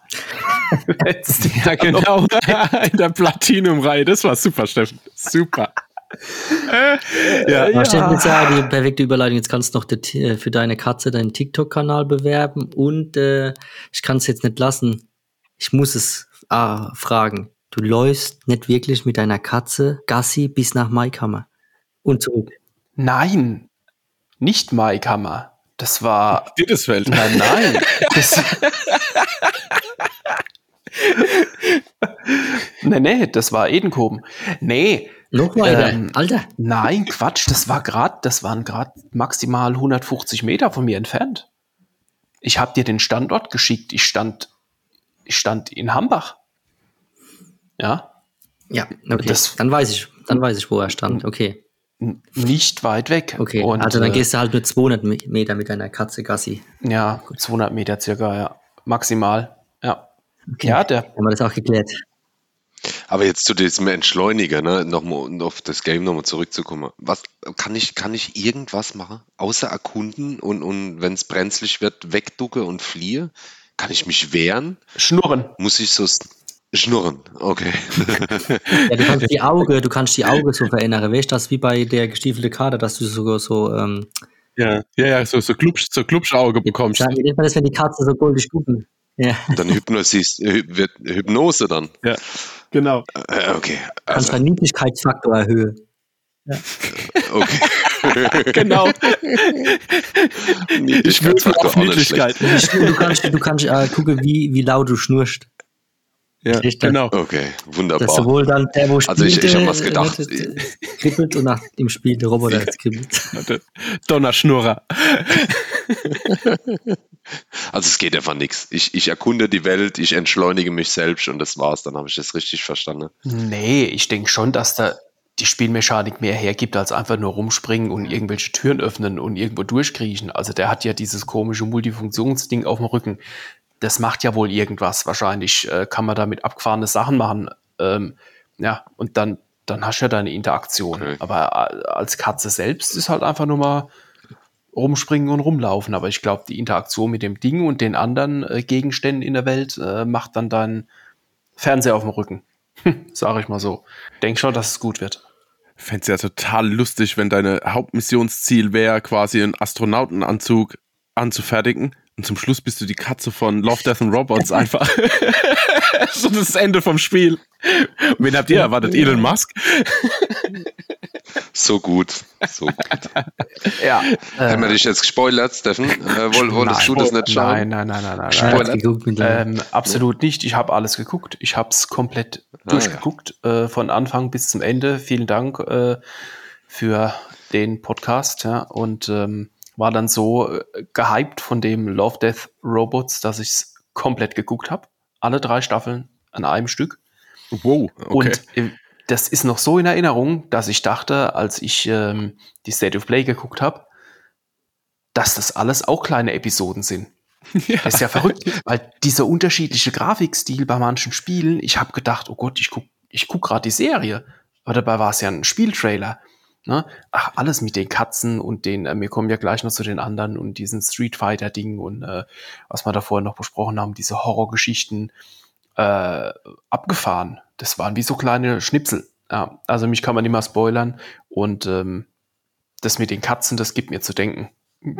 [laughs] ja, genau, [laughs] in der Platinum-Reihe. Das war super, Steffen. Super [laughs] ja, ja. Jetzt ja die perfekte Überleitung. Jetzt kannst du noch äh, für deine Katze deinen TikTok-Kanal bewerben und äh, ich kann es jetzt nicht lassen. Ich muss es ah, fragen. Du läufst nicht wirklich mit deiner Katze Gassi bis nach Maikammer und zurück. Nein, nicht Maikammer. Das war. Dittesfeld. Nein, nein. Das, [laughs] nee, nee, das war Edenkoben. Nee, noch weiter, ähm, Alter. Nein, Quatsch, das war gerade, das waren gerade maximal 150 Meter von mir entfernt. Ich habe dir den Standort geschickt. Ich stand, ich stand in Hambach. Ja. Ja, okay. Das, dann weiß ich, dann weiß ich, wo er stand. Okay. Nicht weit weg. Okay. Und, also dann äh, gehst du halt nur 200 Meter mit deiner Katze Gassi. Ja, 200 Meter circa, ja, maximal. Ja. Okay. Ja, der. Haben wir das auch geklärt. Aber jetzt zu diesem Entschleuniger, ne, nochmal auf das Game nochmal zurückzukommen. Was kann ich, kann ich irgendwas machen, außer erkunden und, und wenn es brenzlig wird, wegducke und fliehe? Kann ich mich wehren? Schnurren. Muss ich so schnurren? Okay. ja, du kannst die Auge, du kannst die Auge so verändern. Weißt du das wie bei der gestiefelte Kader, dass du sogar so ähm, ja, ja, ja, so, so, Klubsch, so Klubschauge bekommst. Ja, wie nennt man das, wenn die Katze so goldig gucken? Ja. Dann Hypnosis, wird Hypnose dann. Ja, genau. Äh, okay. Also. Kannst deinen Niedrigkeitsfaktor erhöhen. Ja. Okay. [laughs] [laughs] genau. ich würde auf Niedrigkeit. Du kannst, du kannst äh, gucken, wie, wie laut du schnurst. Ja, genau. Okay, wunderbar. Dass sowohl dann der, wo spielt, also ich, ich habe was gedacht. kribbelt und nach dem Spiel der Roboter [laughs] jetzt kribbelt. Donnerschnurrer. [laughs] Also es geht einfach nichts. Ich, ich erkunde die Welt, ich entschleunige mich selbst und das war's. Dann habe ich das richtig verstanden. Nee, ich denke schon, dass da die Spielmechanik mehr hergibt, als einfach nur rumspringen und irgendwelche Türen öffnen und irgendwo durchkriechen. Also der hat ja dieses komische Multifunktionsding auf dem Rücken. Das macht ja wohl irgendwas. Wahrscheinlich äh, kann man damit abgefahrene Sachen machen. Ähm, ja, und dann, dann hast du ja deine Interaktion. Okay. Aber äh, als Katze selbst ist halt einfach nur mal rumspringen und rumlaufen. Aber ich glaube, die Interaktion mit dem Ding und den anderen äh, Gegenständen in der Welt äh, macht dann deinen Fernseher auf dem Rücken. [laughs] Sag ich mal so. Denk schon, dass es gut wird. Fände es ja total lustig, wenn deine Hauptmissionsziel wäre, quasi einen Astronautenanzug anzufertigen. Und zum Schluss bist du die Katze von Love, Death and Robots einfach. [laughs] so das Ende vom Spiel. Wen habt ihr erwartet? Elon Musk? [laughs] So gut, so gut. ja. Haben wir dich jetzt gespoilert, Steffen? Äh, woll, wolltest nein, du das nicht schauen? Nein, nein, nein, nein. nein. Ähm, absolut nicht. Ich habe alles geguckt. Ich habe es komplett ah, durchgeguckt, ja. äh, von Anfang bis zum Ende. Vielen Dank äh, für den Podcast. Ja, und ähm, war dann so äh, gehypt von dem Love Death Robots, dass ich es komplett geguckt habe. Alle drei Staffeln an einem Stück. Wow, okay. Und äh, das ist noch so in Erinnerung, dass ich dachte, als ich ähm, die State of Play geguckt habe, dass das alles auch kleine Episoden sind. [laughs] Ja. Das ist ja verrückt, weil dieser unterschiedliche Grafikstil bei manchen Spielen, ich habe gedacht, oh Gott, ich guck, ich guck gerade die Serie, aber dabei war es ja ein Spieltrailer. Ne? Ach, alles mit den Katzen und den, äh, wir kommen ja gleich noch zu den anderen und diesen Street Fighter-Ding und äh, was wir da vorher noch besprochen haben, diese Horrorgeschichten äh, abgefahren. Das waren wie so kleine Schnipsel. Ja, also mich kann man nicht mal spoilern und ähm, das mit den Katzen, das gibt mir zu denken. [laughs]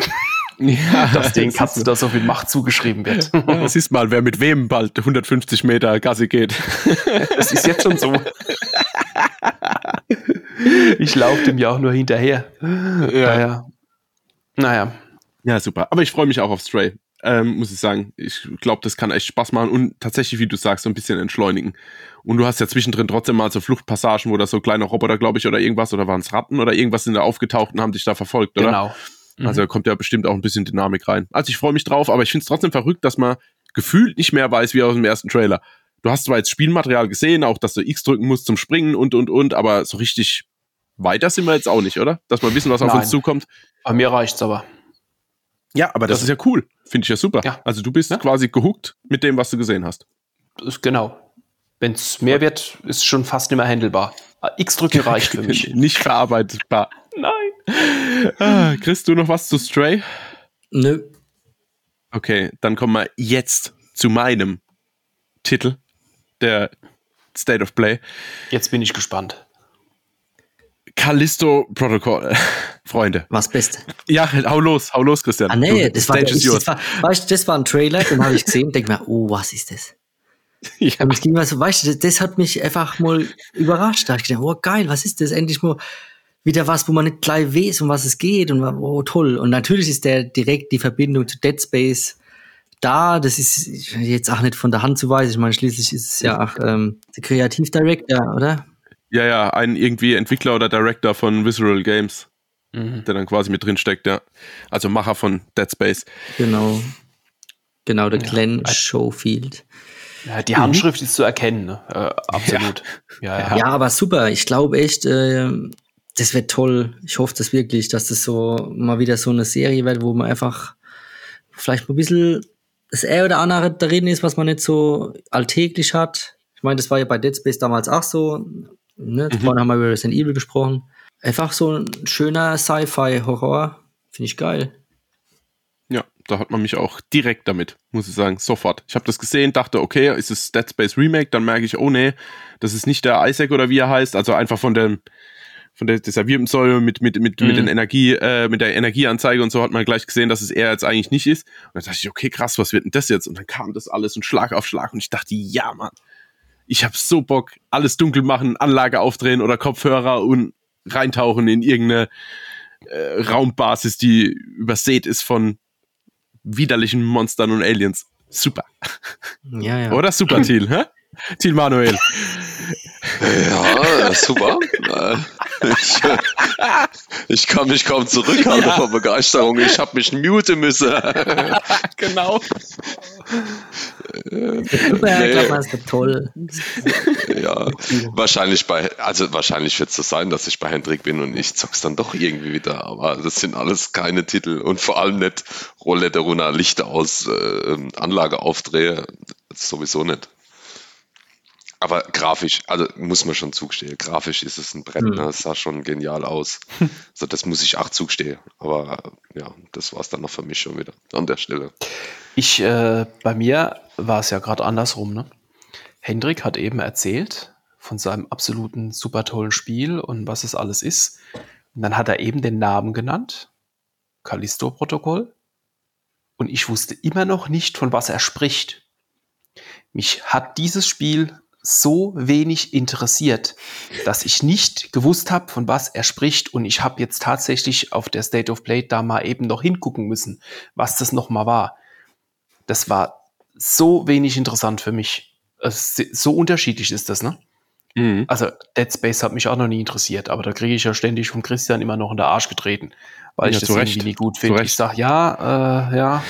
[laughs] Ja, dass den Katzen da so viel Macht zugeschrieben wird. [laughs] Ja, siehst mal, wer mit wem bald 150 Meter Gasse geht. Das ist jetzt schon so. Ich laufe dem ja auch nur hinterher. Ja. Naja. naja. Ja, super. Aber ich freue mich auch auf Stray. Ähm, muss ich sagen. Ich glaube, das kann echt Spaß machen und tatsächlich, wie du sagst, so ein bisschen entschleunigen. Und du hast ja zwischendrin trotzdem mal so Fluchtpassagen, wo da so kleine Roboter, glaube ich, oder irgendwas, oder waren es Ratten oder irgendwas sind da aufgetaucht und haben dich da verfolgt, oder? Genau. Mhm. Also da kommt ja bestimmt auch ein bisschen Dynamik rein. Also ich freue mich drauf, aber ich finde es trotzdem verrückt, dass man gefühlt nicht mehr weiß wie aus dem ersten Trailer. Du hast zwar jetzt Spielmaterial gesehen, auch dass du X drücken musst zum Springen und und und, aber so richtig weiter sind wir jetzt auch nicht, oder? Dass wir wissen, was Nein. auf uns zukommt. Bei mir reicht's aber. Ja, aber das, das ist ja cool. Finde ich ja super. Ja. Also du bist ja. quasi gehuckt mit dem, was du gesehen hast. Genau. Wenn es mehr wird, ist schon fast nicht mehr handelbar. X-Drücke [laughs] reicht für mich. nicht verarbeitbar. Nein. Ah, kriegst du noch was zu Stray? Nö. Okay, dann kommen wir jetzt zu meinem Titel, der State of Play. Jetzt bin ich gespannt. Callisto Protocol, [laughs] Freunde. Was Beste. Ja, hau los, hau los, Christian. Ah, nee, das, war, ich, das, war, weißt, du, das war ein Trailer, den habe ich gesehen und denke mir, oh, was ist das? [laughs] Ja. Und es ging mal so, weißt du, das, das, hat mich einfach mal überrascht. Da habe ich gedacht, oh, geil, was ist das? Endlich mal wieder was, wo man nicht gleich weiß, um was es geht und oh, toll. Und natürlich ist der direkt die Verbindung zu Dead Space da. Das ist jetzt auch nicht von der Hand zu weisen. Ich meine, schließlich ist es ja auch ähm, der Kreativdirektor, oder? Ja, ja, ein irgendwie Entwickler oder Director von Visceral Games, mhm. der dann quasi mit drin steckt, ja. Also Macher von Dead Space. Genau. Genau, der Glenn ja. Schofield. Ja, die Handschrift mhm. ist zu erkennen, ne? Äh, absolut. Ja. Ja, ja. aber super. Ich glaube echt, äh, das wird toll. Ich hoffe das wirklich, dass das so mal wieder so eine Serie wird, wo man einfach vielleicht mal ein bisschen das er oder andere darin ist, was man nicht so alltäglich hat. Ich meine, das war ja bei Dead Space damals auch so. Ne? Mhm. Vorhin haben wir über Resident Evil gesprochen. Einfach so ein schöner Sci-Fi-Horror. Finde ich geil. Da hat man mich auch direkt damit, muss ich sagen, sofort. Ich habe das gesehen, dachte, okay, ist es Dead Space Remake? Dann merke ich, oh nee, das ist nicht der Isaac oder wie er heißt. Also einfach von dem, von der, dieser Wirbelsäule mit, mit, mit, mhm. mit, den Energie, äh, mit der Energieanzeige und so hat man gleich gesehen, dass es er jetzt eigentlich nicht ist. Und dann dachte ich, okay, krass, was wird denn das jetzt? Und dann kam das alles und Schlag auf Schlag und ich dachte, ja, Mann, ich habe so Bock, alles dunkel machen, Anlage aufdrehen oder Kopfhörer und reintauchen in irgendeine äh, Raumbasis, die übersät ist von widerlichen Monstern und Aliens. Super. Ja, ja. Oder super, Thiel, hä? Thiel Manuel. [laughs] Ja, super. Ich, ich, kann mich kaum zurückhalten ja. vor Begeisterung. Ich habe mich muten müssen. [laughs] genau. Super, nee. glaub, ist toll. Ja, wahrscheinlich bei, also wahrscheinlich wird es so sein, dass ich bei Hendrik bin und ich zock's dann doch irgendwie wieder. Aber das sind alles keine Titel und vor allem nicht Roulette runter, Lichter aus, äh, Anlage aufdrehe. Sowieso nicht. Aber grafisch, also muss man schon zugestehen, grafisch ist es ein Brett, mhm. ne? es sah schon genial aus. [laughs] also das muss ich auch zugestehen. Aber ja, das war es dann noch für mich schon wieder an der Stelle. Ich, äh, bei mir war es ja gerade andersrum, ne? Hendrik hat eben erzählt von seinem absoluten super tollen Spiel und was es alles ist. Und dann hat er eben den Namen genannt, Callisto-Protokoll. Und ich wusste immer noch nicht, von was er spricht. Mich hat dieses Spiel so wenig interessiert, dass ich nicht gewusst habe, von was er spricht. Und ich habe jetzt tatsächlich auf der State of Play da mal eben noch hingucken müssen, was das nochmal war. Das war so wenig interessant für mich. So unterschiedlich ist das, ne? Mhm. Also Dead Space hat mich auch noch nie interessiert, aber da kriege ich ja ständig von Christian immer noch in der Arsch getreten, weil ja, ich das irgendwie nie gut finde. Ich sage, ja, äh, ja.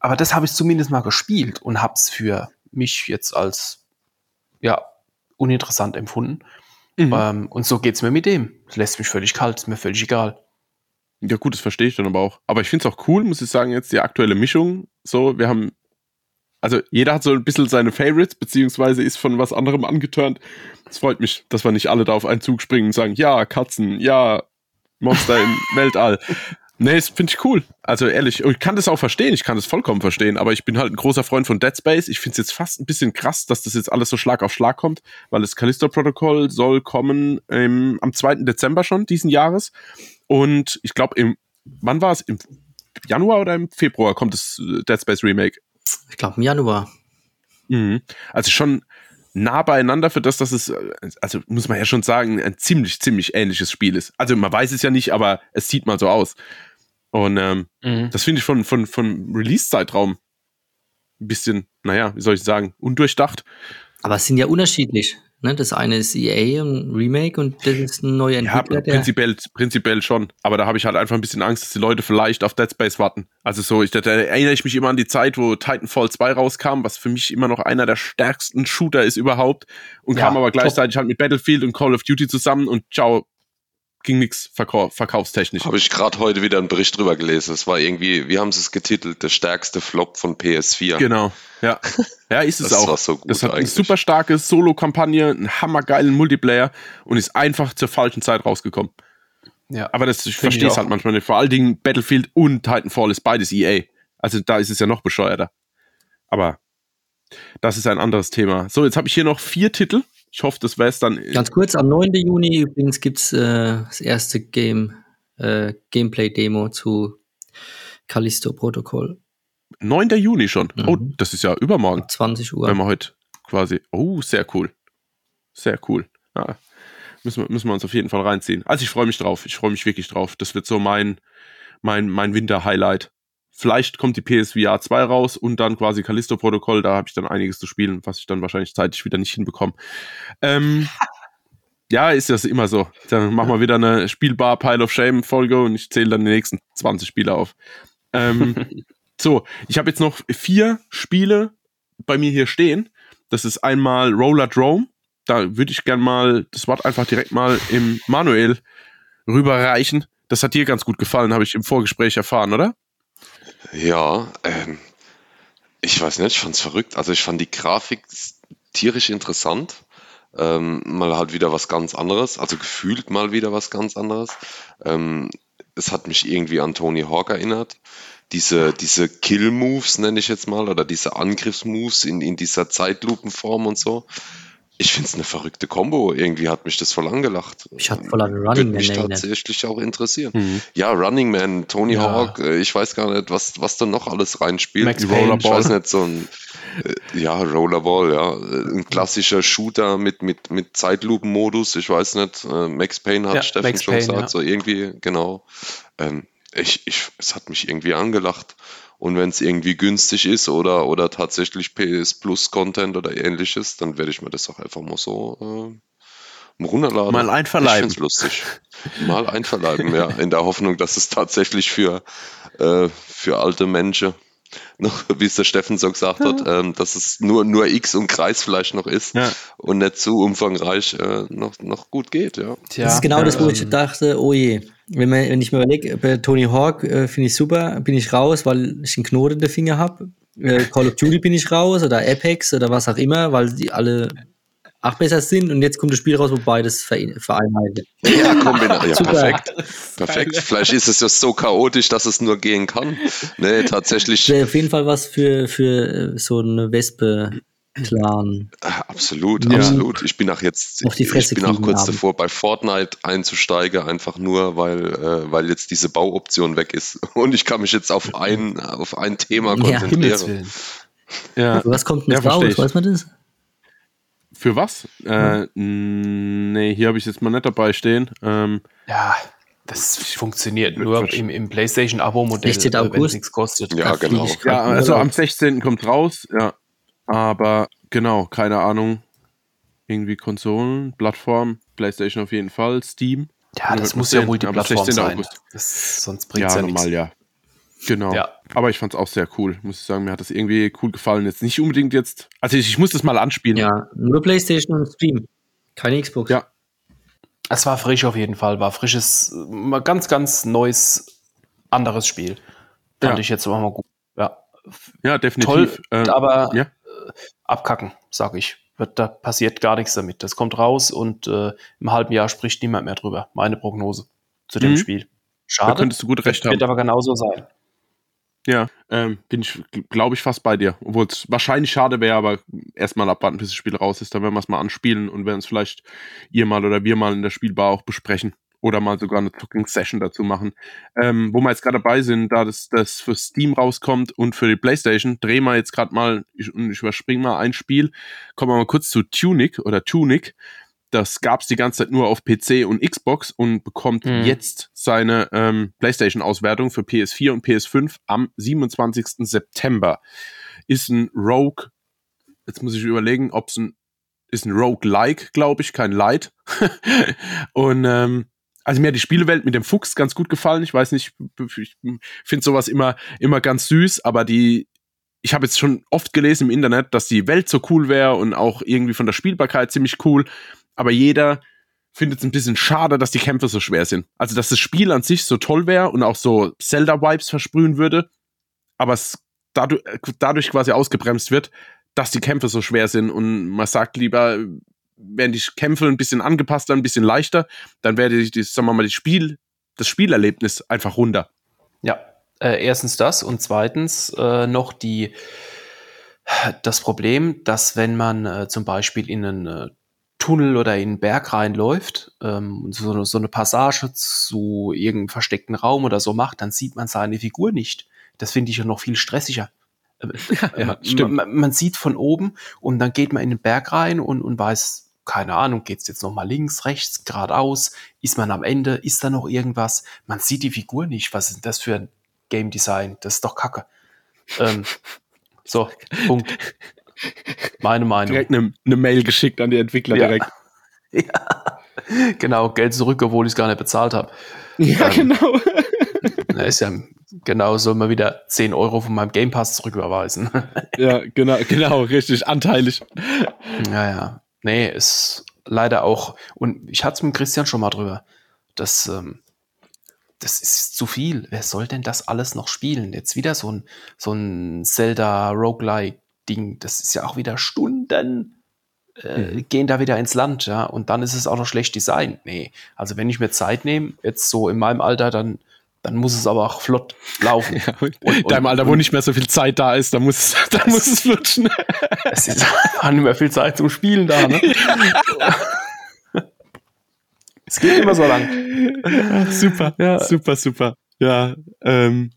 Aber das habe ich zumindest mal gespielt und habe es für mich jetzt als ja, uninteressant empfunden. Mhm. Ähm, und so geht es mir mit dem. Es lässt mich völlig kalt, ist mir völlig egal. Ja, gut, das verstehe ich dann aber auch. Aber ich finde es auch cool, muss ich sagen, jetzt die aktuelle Mischung. So, wir haben, also jeder hat so ein bisschen seine Favorites, beziehungsweise ist von was anderem angeturnt. Es freut mich, dass wir nicht alle da auf einen Zug springen und sagen, ja, Katzen, ja, Monster im [laughs] Weltall. Nee, das finde ich cool. Also ehrlich, ich kann das auch verstehen, ich kann das vollkommen verstehen, aber ich bin halt ein großer Freund von Dead Space. Ich finde es jetzt fast ein bisschen krass, dass das jetzt alles so Schlag auf Schlag kommt, weil das Callisto-Protokoll soll kommen ähm, am 2. Dezember schon diesen Jahres. Und ich glaube, im, wann war es? Im Januar oder im Februar kommt das äh, Dead Space Remake? Ich glaube im Januar. Mhm. Also schon nah beieinander für das, dass es, äh, also muss man ja schon sagen, ein ziemlich, ziemlich ähnliches Spiel ist. Also man weiß es ja nicht, aber es sieht mal so aus. Und ähm, mhm. das finde ich von, von, von Release-Zeitraum ein bisschen, naja, wie soll ich sagen, undurchdacht. Aber es sind ja unterschiedlich. Ne? Das eine ist EA und Remake und das ist ein neuer Entwickler. Ja, prinzipiell, prinzipiell schon. Aber da habe ich halt einfach ein bisschen Angst, dass die Leute vielleicht auf Dead Space warten. Also so, ich, da erinnere ich mich immer an die Zeit, wo Titanfall 2 rauskam, was für mich immer noch einer der stärksten Shooter ist überhaupt. Und ja, kam aber gleichzeitig top. halt mit Battlefield und Call of Duty zusammen und ciao, ging nichts verkau verkaufstechnisch. Habe ich gerade heute wieder einen Bericht drüber gelesen. Es war irgendwie, wie haben sie es getitelt, der stärkste Flop von PS4. Genau, ja. [laughs] Ja, ist es das auch. So das hat eigentlich. eine super starke Solo-Kampagne, einen hammergeilen Multiplayer und ist einfach zur falschen Zeit rausgekommen. Ja. Aber das, ich verstehe es halt manchmal nicht. Vor allen Dingen Battlefield und Titanfall ist beides EA. Also da ist es ja noch bescheuerter. Aber das ist ein anderes Thema. So, jetzt habe ich hier noch vier Titel. Ich hoffe, das wäre es dann. Ganz kurz, am 9. Juni übrigens gibt es äh, das erste Game, äh, Gameplay-Demo zu Callisto Protokoll. 9. Juni schon. Oh, mhm. Oh, das ist ja übermorgen. 20 Uhr. Wenn wir heute quasi. Oh, sehr cool. Sehr cool. Ja, müssen, wir, müssen wir uns auf jeden Fall reinziehen. Also ich freue mich drauf. Ich freue mich wirklich drauf. Das wird so mein, mein, mein Winter-Highlight. Vielleicht kommt die PSVR 2 raus und dann quasi Callisto-Protokoll. Da habe ich dann einiges zu spielen, was ich dann wahrscheinlich zeitlich wieder nicht hinbekomme. Ähm, [laughs] ja, ist das immer so. Dann machen wir wieder eine spielbar Pile of Shame-Folge und ich zähle dann die nächsten 20 Spiele auf. Ähm, [laughs] so, ich habe jetzt noch vier Spiele bei mir hier stehen. Das ist einmal Roller Drome. Da würde ich gern mal das Wort einfach direkt mal im Manuel rüberreichen. Das hat dir ganz gut gefallen, habe ich im Vorgespräch erfahren, oder? Ja, ähm, ich weiß nicht, ich fand es verrückt. Also ich fand die Grafik tierisch interessant. Ähm, mal halt wieder was ganz anderes, also gefühlt mal wieder was ganz anderes. Ähm, es hat mich irgendwie an Tony Hawk erinnert. Diese, diese Kill-Moves nenne ich jetzt mal, oder diese Angriffsmoves in, in dieser Zeitlupenform und so. Ich finde es eine verrückte Combo. Irgendwie hat mich das voll angelacht. Ich hatte voll an Running Würde mich Man tatsächlich auch interessieren. Mhm. Ja, Running Man, Tony ja. Hawk, äh, ich weiß gar nicht, was, was da noch alles reinspielt. Max Payne. Ich weiß nicht, so ein äh, ja, Rollerball, ja. Ein klassischer Shooter mit, mit, mit Zeitlupen-Modus. Ich weiß nicht, äh, Max Payne hat ja, Steffen Max schon Payne, gesagt, ja. so irgendwie, genau. Ähm, ich, ich, es hat mich irgendwie angelacht. Und wenn es irgendwie günstig ist oder, oder tatsächlich PS Plus Content oder ähnliches, dann werde ich mir das auch einfach mal so äh, runterladen. Mal einverleiben. Ich finde es lustig. Mal einverleiben, ja. In der Hoffnung, dass es tatsächlich für, äh, für alte Menschen [laughs] noch, wie es der Steffen so gesagt ja. hat, ähm, dass es nur, nur X und Kreis vielleicht noch ist ja. und nicht zu umfangreich äh, noch, noch gut geht, ja. Tja, das ist genau das, wo ich ähm, dachte, oh je, wenn, man, wenn ich mir überlege, bei Tony Hawk äh, finde ich super, bin ich raus, weil ich einen Knoten in der Finger habe. Äh, Call of Duty bin ich raus oder Apex oder was auch immer, weil die alle auch besser sind und jetzt kommt das Spiel raus, wo beides vereinheitlicht. Ja, kombiniert. Ja, perfekt. Perfekt. Vielleicht ist es ja so chaotisch, dass es nur gehen kann. Nee, [laughs] tatsächlich. Das wäre auf jeden Fall was für, für äh, so eine Wespe Clan. Ah, absolut, ja. absolut. Ich bin auch jetzt, ich bin auch kurz haben. davor, bei Fortnite einzusteigen, einfach nur, weil, äh, weil jetzt diese Bauoption weg ist [laughs] und ich kann mich jetzt auf ein, auf ein Thema konzentrieren. Ja, ja. Was kommt denn ja, raus? Weiß man das? Für was? Äh, nee, hier habe ich jetzt mal nicht dabei stehen. Ähm, ja, das funktioniert nur im, im PlayStation-Abo-Modell, wenn es nichts kostet. Ja, genau. Ja, also am 16. kommt raus, ja. Aber genau, keine Ahnung. Irgendwie Konsolen, Plattform, PlayStation auf jeden Fall, Steam. Ja, das muss ja Multiplattform sein. Das, sonst bringt ja, ja normal, nichts. ja. Genau. Ja. Aber ich fand es auch sehr cool, muss ich sagen. Mir hat das irgendwie cool gefallen. Jetzt nicht unbedingt jetzt. Also ich, ich muss das mal anspielen. Ja, nur PlayStation und Steam. Keine Xbox. Ja. Es war frisch auf jeden Fall. War frisches, mal ganz, ganz neues, anderes Spiel. Fand ja. ich jetzt auch mal gut. Ja. Ja, definitiv. Toll, äh, aber ja abkacken, sage ich. Da passiert gar nichts damit. Das kommt raus und äh, im halben Jahr spricht niemand mehr drüber. Meine Prognose zu dem mhm. Spiel. Schade. Da könntest du gut recht das wird aber genauso sein. Ja, ähm, bin ich, glaube ich, fast bei dir. Obwohl es wahrscheinlich schade wäre, aber erstmal abwarten, bis das Spiel raus ist. Dann werden wir es mal anspielen und werden es vielleicht ihr mal oder wir mal in der Spielbar auch besprechen oder mal sogar eine Talking-Session dazu machen. Ähm, wo wir jetzt gerade dabei sind, da das, das für Steam rauskommt und für die Playstation, drehen wir jetzt gerade mal, ich, ich überspringe mal ein Spiel, kommen wir mal kurz zu Tunic oder Tunic. Das gab es die ganze Zeit nur auf PC und Xbox und bekommt mhm. jetzt seine ähm, PlayStation-Auswertung für PS4 und PS5 am 27. September. Ist ein Rogue, jetzt muss ich überlegen, ob es ein ist ein Rogue-like, glaube ich, kein Light. [laughs] und ähm, also mir hat die Spielewelt mit dem Fuchs ganz gut gefallen. Ich weiß nicht, ich finde sowas immer, immer ganz süß, aber die, ich habe jetzt schon oft gelesen im Internet, dass die Welt so cool wäre und auch irgendwie von der Spielbarkeit ziemlich cool. Aber jeder findet es ein bisschen schade, dass die Kämpfe so schwer sind. Also, dass das Spiel an sich so toll wäre und auch so Zelda-Vibes versprühen würde, aber es dadurch, dadurch quasi ausgebremst wird, dass die Kämpfe so schwer sind und man sagt lieber, werden die Kämpfe ein bisschen angepasster, ein bisschen leichter, dann werde ich, sagen wir mal, das Spiel, das Spielerlebnis einfach runter. Ja, äh, erstens das und zweitens äh, noch die, das Problem, dass wenn man äh, zum Beispiel in einen äh, Tunnel oder in einen Berg reinläuft, ähm, so, so eine Passage zu irgendeinem versteckten Raum oder so macht, dann sieht man seine Figur nicht. Das finde ich ja noch viel stressiger. Äh, [laughs] ja, man, man, man, sieht von oben und dann geht man in den Berg rein und, und weiß, keine Ahnung, geht's jetzt nochmal links, rechts, geradeaus? Ist man am Ende? Ist da noch irgendwas? Man sieht die Figur nicht. Was ist das für ein Game Design? Das ist doch Kacke. Ähm, [laughs] so, Punkt. Meine Meinung. Direkt eine, eine Mail geschickt an die Entwickler ja. direkt. [laughs] Ja. Genau, Geld zurück, obwohl ich es gar nicht bezahlt habe. Ja, ähm, genau. [laughs] Na, ist ja genau, soll man wieder 10 Euro von meinem Game Pass zurücküberweisen. [laughs] ja, genau, genau, richtig, anteilig. Ja, ja. Nee, ist leider auch, und ich hatte es mit Christian schon mal drüber, das, ähm, das ist zu viel. Wer soll denn das alles noch spielen? Jetzt wieder so ein, so ein Zelda-Roguelike-Ding, das ist ja auch wieder Stunden. Äh, mhm. gehen da wieder ins Land, ja, und dann ist es auch noch schlecht designt. Nee, also wenn ich mir Zeit nehme, jetzt so in meinem Alter, dann dann muss es aber auch flott laufen. [laughs] Ja, und, und, Deinem Alter, wo nicht mehr so viel Zeit da ist, da muss, [laughs] da es, muss es flutschen. [laughs] Es ist auch nicht mehr viel Zeit zum Spielen da, ne? es geht immer so lang. Ach, super, ja. super, super. Ja, ähm,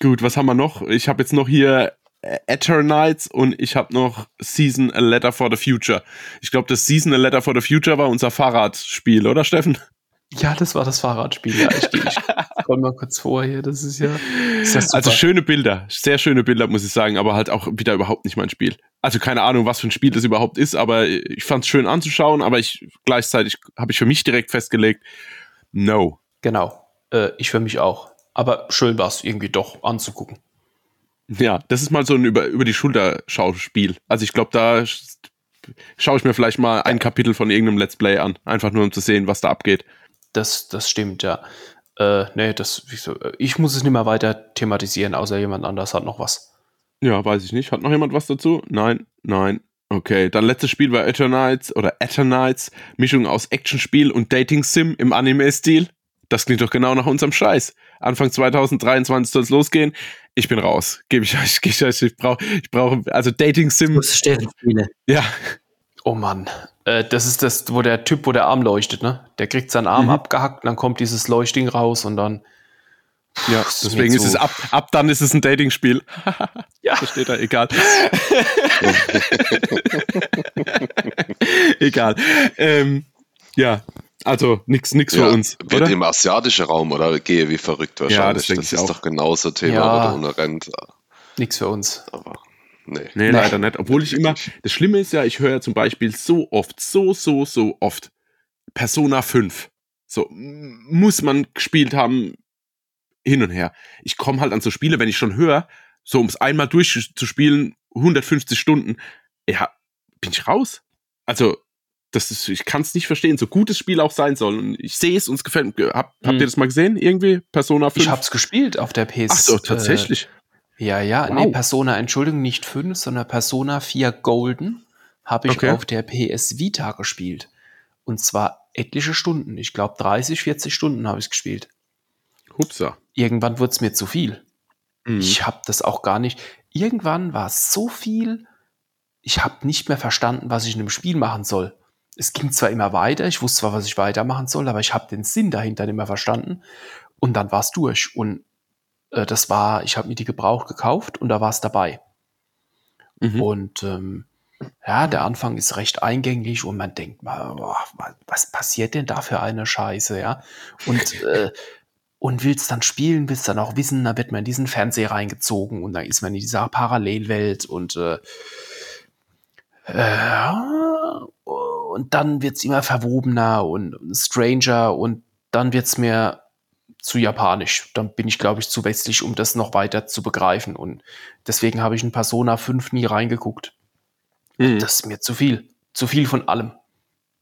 gut, was haben wir noch? Ich habe jetzt noch hier Eternites und ich habe noch Season A Letter for the Future. Ich glaube, das Season A Letter for the Future war unser Fahrradspiel, oder Steffen? Ja, das war das Fahrradspiel. Ja, ich, ich [laughs] scroll mal kurz vor hier. Das ist ja. Ist ja also schöne Bilder, sehr schöne Bilder, muss ich sagen, aber halt auch wieder überhaupt nicht mein Spiel. Also keine Ahnung, was für ein Spiel das überhaupt ist, aber ich fand es schön anzuschauen, aber ich gleichzeitig habe ich für mich direkt festgelegt, no. Genau. Äh, ich für mich auch. Aber schön war es irgendwie doch anzugucken. Ja, das ist mal so ein über, über die Schulter Schauspiel. Also ich glaube, da schaue ich mir vielleicht mal ein Kapitel von irgendeinem Let's Play an, einfach nur um zu sehen, was da abgeht. Das, das stimmt, ja. Äh, nee, das, ich muss es nicht mehr weiter thematisieren, außer jemand anders hat noch was. Ja, weiß ich nicht. Hat noch jemand was dazu? Nein, nein. Okay, dann letztes Spiel war Eternites oder Eternites, Mischung aus Actionspiel und Dating-Sim im Anime-Stil. Das klingt doch genau nach unserem Scheiß. Anfang 2023 soll es losgehen. Ich bin raus. Gebe ich euch, [laughs] gebe ich euch. Ich brauche, ich brauche, also Dating-Sim. Ja. Oh Mann. Äh, das ist das, wo der Typ, wo der Arm leuchtet, ne? Der kriegt seinen Arm mhm. abgehackt, dann kommt dieses Leuchting raus und dann. Ja, deswegen ist es ab, ab dann ist es ein Dating-Spiel. [laughs] ja. Versteht er, egal. [laughs] egal. Ähm, ja, also nichts nix ja, für uns. Wird oder? im asiatischen Raum oder gehe wie verrückt wahrscheinlich. Ja, das, das ist auch. doch genauso Thema, ja, du rennt. Nichts für uns. Aber Nee. nee, leider nicht. Obwohl ich immer, das Schlimme ist ja, ich höre zum Beispiel so oft, so, so, so oft Persona 5. So, muss man gespielt haben, hin und her. Ich komme halt an so Spiele, wenn ich schon höre, so um es einmal durchzuspielen, 150 Stunden, ja, bin ich raus. Also, das ist, ich kann es nicht verstehen, so gut das Spiel auch sein soll. Und ich sehe es, uns gefällt. Hab, hm. Habt ihr das mal gesehen? Irgendwie? Persona 5? Ich hab's gespielt auf der PS. Ach so, tatsächlich. Äh, ja, ja, wow. nee, Persona, Entschuldigung, nicht 5, sondern Persona 4 Golden habe ich okay. auf der PS Vita gespielt. Und zwar etliche Stunden. Ich glaube 30, 40 Stunden habe ich gespielt. Hupsa. Irgendwann wurde es mir zu viel. Mhm. Ich habe das auch gar nicht. Irgendwann war es so viel, ich habe nicht mehr verstanden, was ich in dem Spiel machen soll. Es ging zwar immer weiter, ich wusste zwar, was ich weitermachen soll, aber ich habe den Sinn dahinter nicht mehr verstanden. Und dann war es durch. Und äh, das war, ich habe mir die gebraucht gekauft und da war es dabei. Mhm. Und ähm, ja, der Anfang ist recht eingängig und man denkt mal, boah, was passiert denn da für eine Scheiße, ja? Und, [laughs] äh, und willst dann spielen, willst dann auch wissen, da wird man in diesen Fernseher reingezogen und dann ist man in dieser Parallelwelt und äh, äh, und dann wird's immer verwobener und stranger und dann wird's mir zu japanisch. Dann bin ich, glaube ich, zu westlich, um das noch weiter zu begreifen. Und deswegen habe ich in Persona 5 nie reingeguckt. Mhm. Das ist mir zu viel. Zu viel von allem.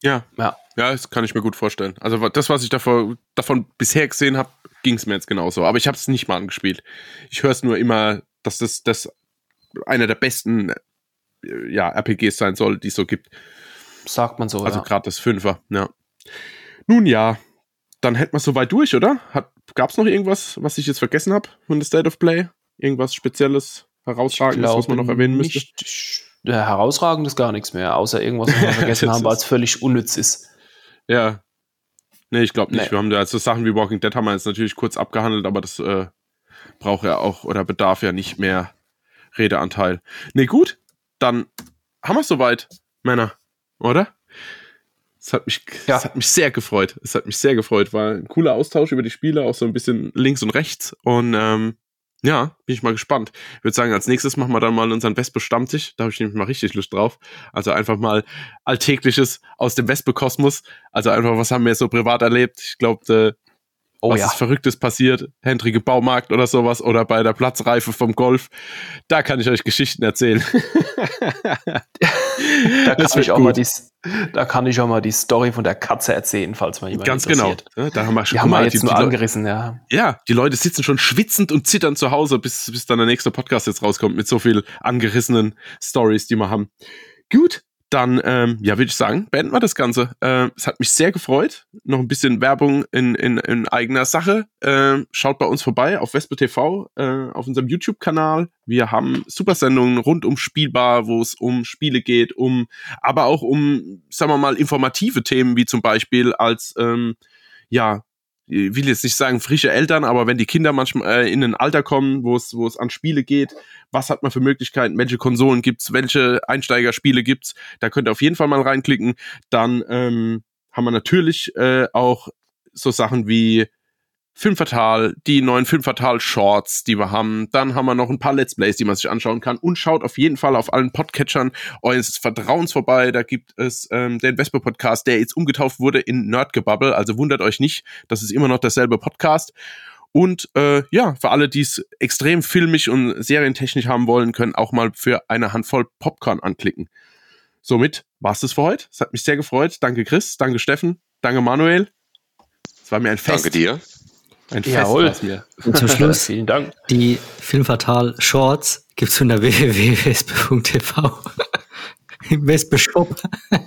Ja. Ja. Ja, das kann ich mir gut vorstellen. Also das, was ich davor, davon bisher gesehen habe, ging es mir jetzt genauso. Aber ich habe es nicht mal angespielt. Ich höre es nur immer, dass das, das einer der besten äh, ja, RPGs sein soll, die es so gibt. Sagt man so. Also ja. gerade das Fünfer, ja. Nun ja, dann hätten wir soweit durch, oder? Gab es noch irgendwas, was ich jetzt vergessen habe von der State of Play? Irgendwas Spezielles, Herausragendes, was man noch erwähnen müsste? Ja, herausragend ist gar nichts mehr, außer irgendwas, was wir [laughs] vergessen haben, weil es völlig unnütz ist. Ja. Nee, ich glaube nicht. Nee. Wir haben da also Sachen wie Walking Dead haben wir jetzt natürlich kurz abgehandelt, aber das äh, braucht ja auch oder bedarf ja nicht mehr Redeanteil. Nee, gut, dann haben wir es soweit, Männer, oder? Es hat mich, ja. es hat mich sehr gefreut. Es hat mich sehr gefreut. War ein cooler Austausch über die Spiele, auch so ein bisschen links und rechts. Und ähm, ja, bin ich mal gespannt. Ich würde sagen, als nächstes machen wir dann mal unseren Wespe-Stammtisch. Da habe ich nämlich mal richtig Lust drauf. Also einfach mal Alltägliches aus dem Wespe-Kosmos. Also einfach, was haben wir so privat erlebt? Ich glaube, oh, was ja. ist Verrücktes passiert, Hendrike Baumarkt oder sowas oder bei der Platzreife vom Golf. Da kann ich euch Geschichten erzählen. [laughs] [laughs] da, kann ich auch mal die, da kann ich auch mal die Story von der Katze erzählen, falls man jemand Ganz genau. Da haben wir schon die haben wir jetzt die, nur die angerissen, ja. Ja, die Leute sitzen schon schwitzend und zittern zu Hause, bis, bis dann der nächste Podcast jetzt rauskommt mit so viel angerissenen Stories, die wir haben. Gut, dann, ähm, ja, würde ich sagen, beenden wir das Ganze. Äh, es hat mich sehr gefreut. Noch ein bisschen Werbung in, in, in eigener Sache. Äh, schaut bei uns vorbei auf Vespe TV, äh, auf unserem YouTube-Kanal. Wir haben Supersendungen rund um Spielbar, wo es um Spiele geht, um, aber auch um, sagen wir mal, informative Themen, wie zum Beispiel als, ähm, ja, ich will jetzt nicht sagen frische Eltern, aber wenn die Kinder manchmal äh, in ein Alter kommen, wo es wo es an Spiele geht, was hat man für Möglichkeiten, welche Konsolen gibt's, welche Einsteigerspiele gibt's, da könnt ihr auf jeden Fall mal reinklicken. Dann ähm, haben wir natürlich äh, auch so Sachen wie Filmfatal, die neuen Filmfatal Shorts, die wir haben. Dann haben wir noch ein paar Let's Plays, die man sich anschauen kann. Und schaut auf jeden Fall auf allen Podcatchern eures Vertrauens vorbei. Da gibt es ähm, den Vesper Podcast, der jetzt umgetauft wurde in Nerdgebubble. Also wundert euch nicht, das ist immer noch derselbe Podcast. Und äh, ja, für alle, die es extrem filmisch und serientechnisch haben wollen, können auch mal für eine Handvoll Popcorn anklicken. Somit war's das für heute. Es hat mich sehr gefreut. Danke Chris, danke Steffen, danke Manuel. Es war mir ein Fest. Danke dir. Ein war's mir. Und zum [laughs] Schluss, Vielen Dank. die Filmfatal Shorts gibt's unter [laughs] www.wespe.tv. Im Wespe Shop. [laughs]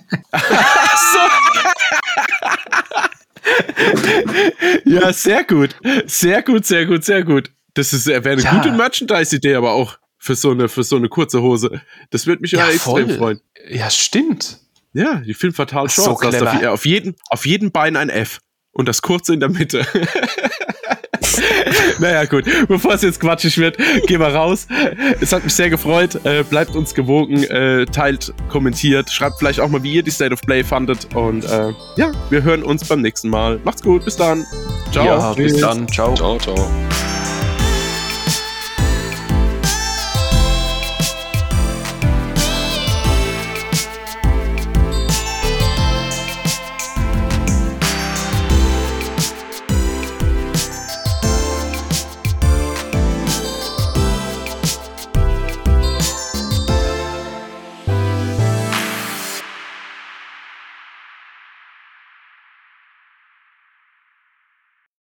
Ja, sehr gut. Sehr gut, sehr gut, sehr gut. Das ist wäre eine Ja. gute Merchandise-Idee, aber auch für so eine für so eine kurze Hose. Das würde mich ja, extrem freuen. Ja, stimmt. Ja, die Filmfatal So Shorts. ist clever. auf, auf jeden auf jedem Bein ein F und das kurze in der Mitte. [laughs] naja, gut. Bevor es jetzt quatschig wird, gehen wir raus. Es hat mich sehr gefreut. Äh, bleibt uns gewogen, äh, teilt, kommentiert, schreibt vielleicht auch mal, wie ihr die State of Play fandet. Und äh, ja, wir hören uns beim nächsten Mal. Macht's gut, bis dann. Ciao. Ja, bis dann. Ciao. Ciao, ciao.